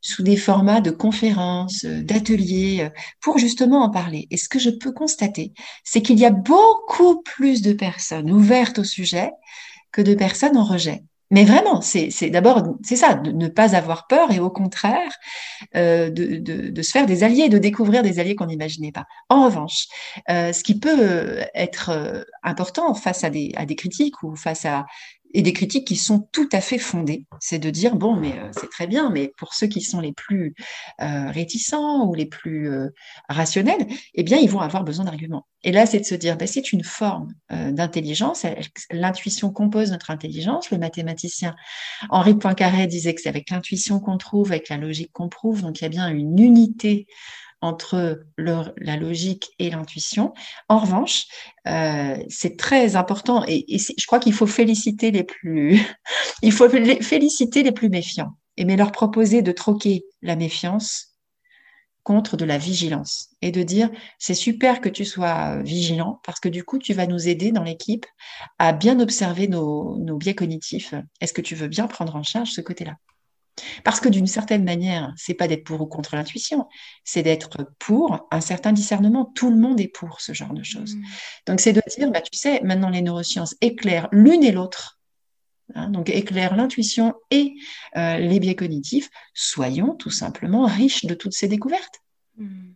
sous des formats de conférences, d'ateliers, pour justement en parler. Et ce que je peux constater, c'est qu'il y a beaucoup plus de personnes ouvertes au sujet que de personnes en rejet. Mais vraiment, c'est d'abord, c'est ça, de ne pas avoir peur et au contraire, euh, de, se faire des alliés, de découvrir des alliés qu'on n'imaginait pas. En revanche, euh, ce qui peut être euh, important face à des critiques ou face à et des critiques qui sont tout à fait fondées. C'est de dire, bon, mais euh, c'est très bien, mais pour ceux qui sont les plus euh, réticents ou les plus euh, rationnels, eh bien, ils vont avoir besoin d'arguments. Et là, c'est de se dire, ben, c'est une forme d'intelligence. L'intuition compose notre intelligence. Le mathématicien Henri Poincaré disait que c'est avec l'intuition qu'on trouve, avec la logique qu'on prouve. Donc, il y a bien une unité entre la logique et l'intuition. En revanche, euh, c'est très important et, je crois qu'il faut féliciter les plus, il faut féliciter les plus méfiants et mais leur proposer de troquer la méfiance contre de la vigilance et de dire c'est super que tu sois vigilant parce que du coup tu vas nous aider dans l'équipe à bien observer nos, nos biais cognitifs. Est-ce que tu veux bien prendre en charge ce côté-là? Parce que d'une certaine manière, c'est pas d'être pour ou contre l'intuition, c'est d'être pour un certain discernement. Tout le monde est pour ce genre de choses. Mmh. Donc c'est de dire, bah, tu sais, maintenant les neurosciences éclairent l'une et l'autre. Hein, donc éclairent l'intuition et euh, les biais cognitifs. Soyons tout simplement riches de toutes ces découvertes. Mmh.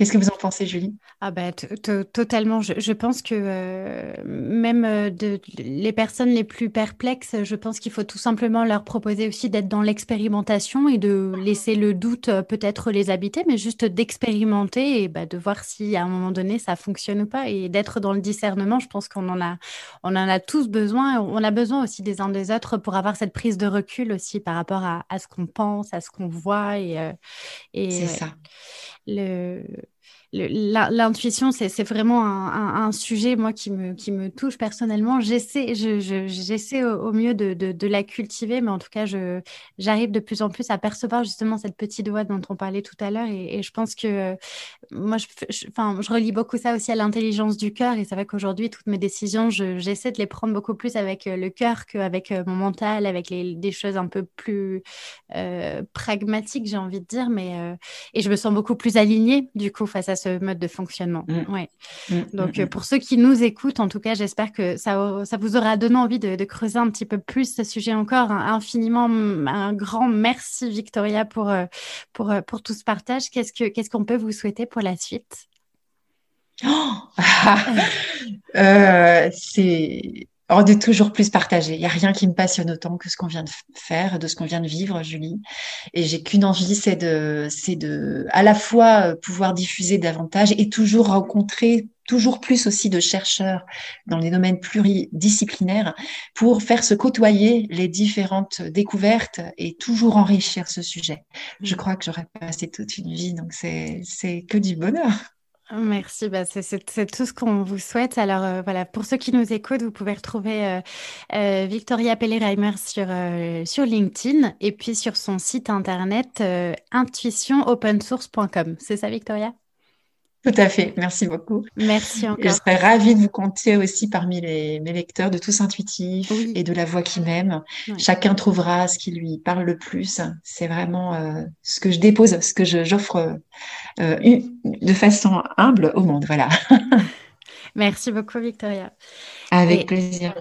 Qu'est-ce que vous en pensez, Julie? Ah bah totalement. Je, pense que euh, même euh, de, les personnes les plus perplexes, je pense qu'il faut tout simplement leur proposer aussi d'être dans l'expérimentation et de laisser le doute euh, peut-être les habiter, mais juste d'expérimenter et bah, de voir si à un moment donné ça fonctionne ou pas et d'être dans le discernement. Je pense qu'on en a, on en a tous besoin. On a besoin aussi des uns des autres pour avoir cette prise de recul aussi par rapport à, ce qu'on pense, à ce qu'on voit et, et c'est ça. Le, L'intuition, c'est vraiment un, sujet, moi, qui me, touche personnellement. J'essaie je, au, mieux de, la cultiver, mais en tout cas, j'arrive de plus en plus à percevoir justement cette petite voix dont on parlait tout à l'heure. Et, je pense que moi, je, je relie beaucoup ça aussi à l'intelligence du cœur. Et c'est vrai qu'aujourd'hui, toutes mes décisions, j'essaie de les prendre beaucoup plus avec euh, le cœur qu'avec euh, mon mental, avec des choses un peu plus euh, pragmatiques, j'ai envie de dire. Mais, et je me sens beaucoup plus alignée, du coup, face à ce mode de fonctionnement. Mm. Ouais. Mm, mm, Donc, euh, pour ceux qui nous écoutent, en tout cas, j'espère que ça, ça vous aura donné envie de, creuser un petit peu plus ce sujet encore. Infiniment, un grand merci, Victoria, pour, euh, pour, euh, pour tout ce partage. Qu'est-ce qu'on ce qu'on peut vous souhaiter pour la suite? Oh c'est on est toujours plus partagé. Il n'y a rien qui me passionne autant que ce qu'on vient de faire, de ce qu'on vient de vivre, Julie. Et j'ai qu'une envie, c'est de, c'est de, à la fois euh, pouvoir diffuser davantage et toujours rencontrer toujours plus aussi de chercheurs dans les domaines pluridisciplinaires pour faire se côtoyer les différentes découvertes et toujours enrichir ce sujet. Je mmh. crois que j'aurais passé toute une vie, donc c'est, c'est que du bonheur. Merci, bah c'est tout ce qu'on vous souhaite. Alors euh, voilà, pour ceux qui nous écoutent, vous pouvez retrouver euh, euh, Victoria Pellereimer sur, sur LinkedIn et puis sur son site internet intuitionopensource.com. C'est ça, Victoria? Tout à fait, merci beaucoup. Merci encore. je serais ravie de vous compter aussi parmi les, mes lecteurs de Tous Intuitifs et de La Voix qui m'aime. Chacun trouvera ce qui lui parle le plus. C'est vraiment euh, ce que je dépose, ce que j'offre euh, de façon humble au monde. Voilà. merci beaucoup, Victoria. Avec plaisir.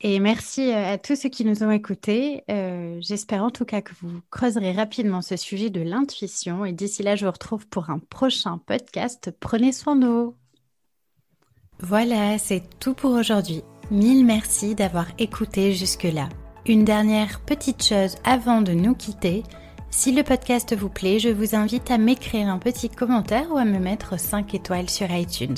Et merci euh, à tous ceux qui nous ont écoutés. Euh, j'espère en tout cas que vous creuserez rapidement ce sujet de l'intuition. Et d'ici là, je vous retrouve pour un prochain podcast. Prenez soin de vous. Voilà, c'est tout pour aujourd'hui. Mille merci d'avoir écouté jusque-là. Une dernière petite chose avant de nous quitter. Si le podcast vous plaît, je vous invite à m'écrire un petit commentaire ou à me mettre 5 étoiles sur iTunes.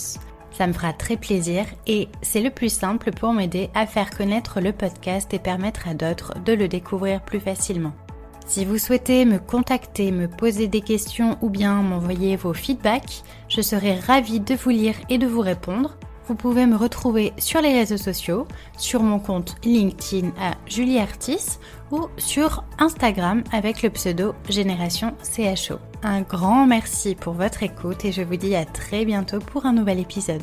Ça me fera très plaisir et c'est le plus simple pour m'aider à faire connaître le podcast et permettre à d'autres de le découvrir plus facilement. Si vous souhaitez me contacter, me poser des questions ou bien m'envoyer vos feedbacks, je serai ravie de vous lire et de vous répondre. Vous pouvez me retrouver sur les réseaux sociaux, sur mon compte LinkedIn à Julie Artis ou sur Instagram avec le pseudo Génération CHO. Un grand merci pour votre écoute et je vous dis à très bientôt pour un nouvel épisode.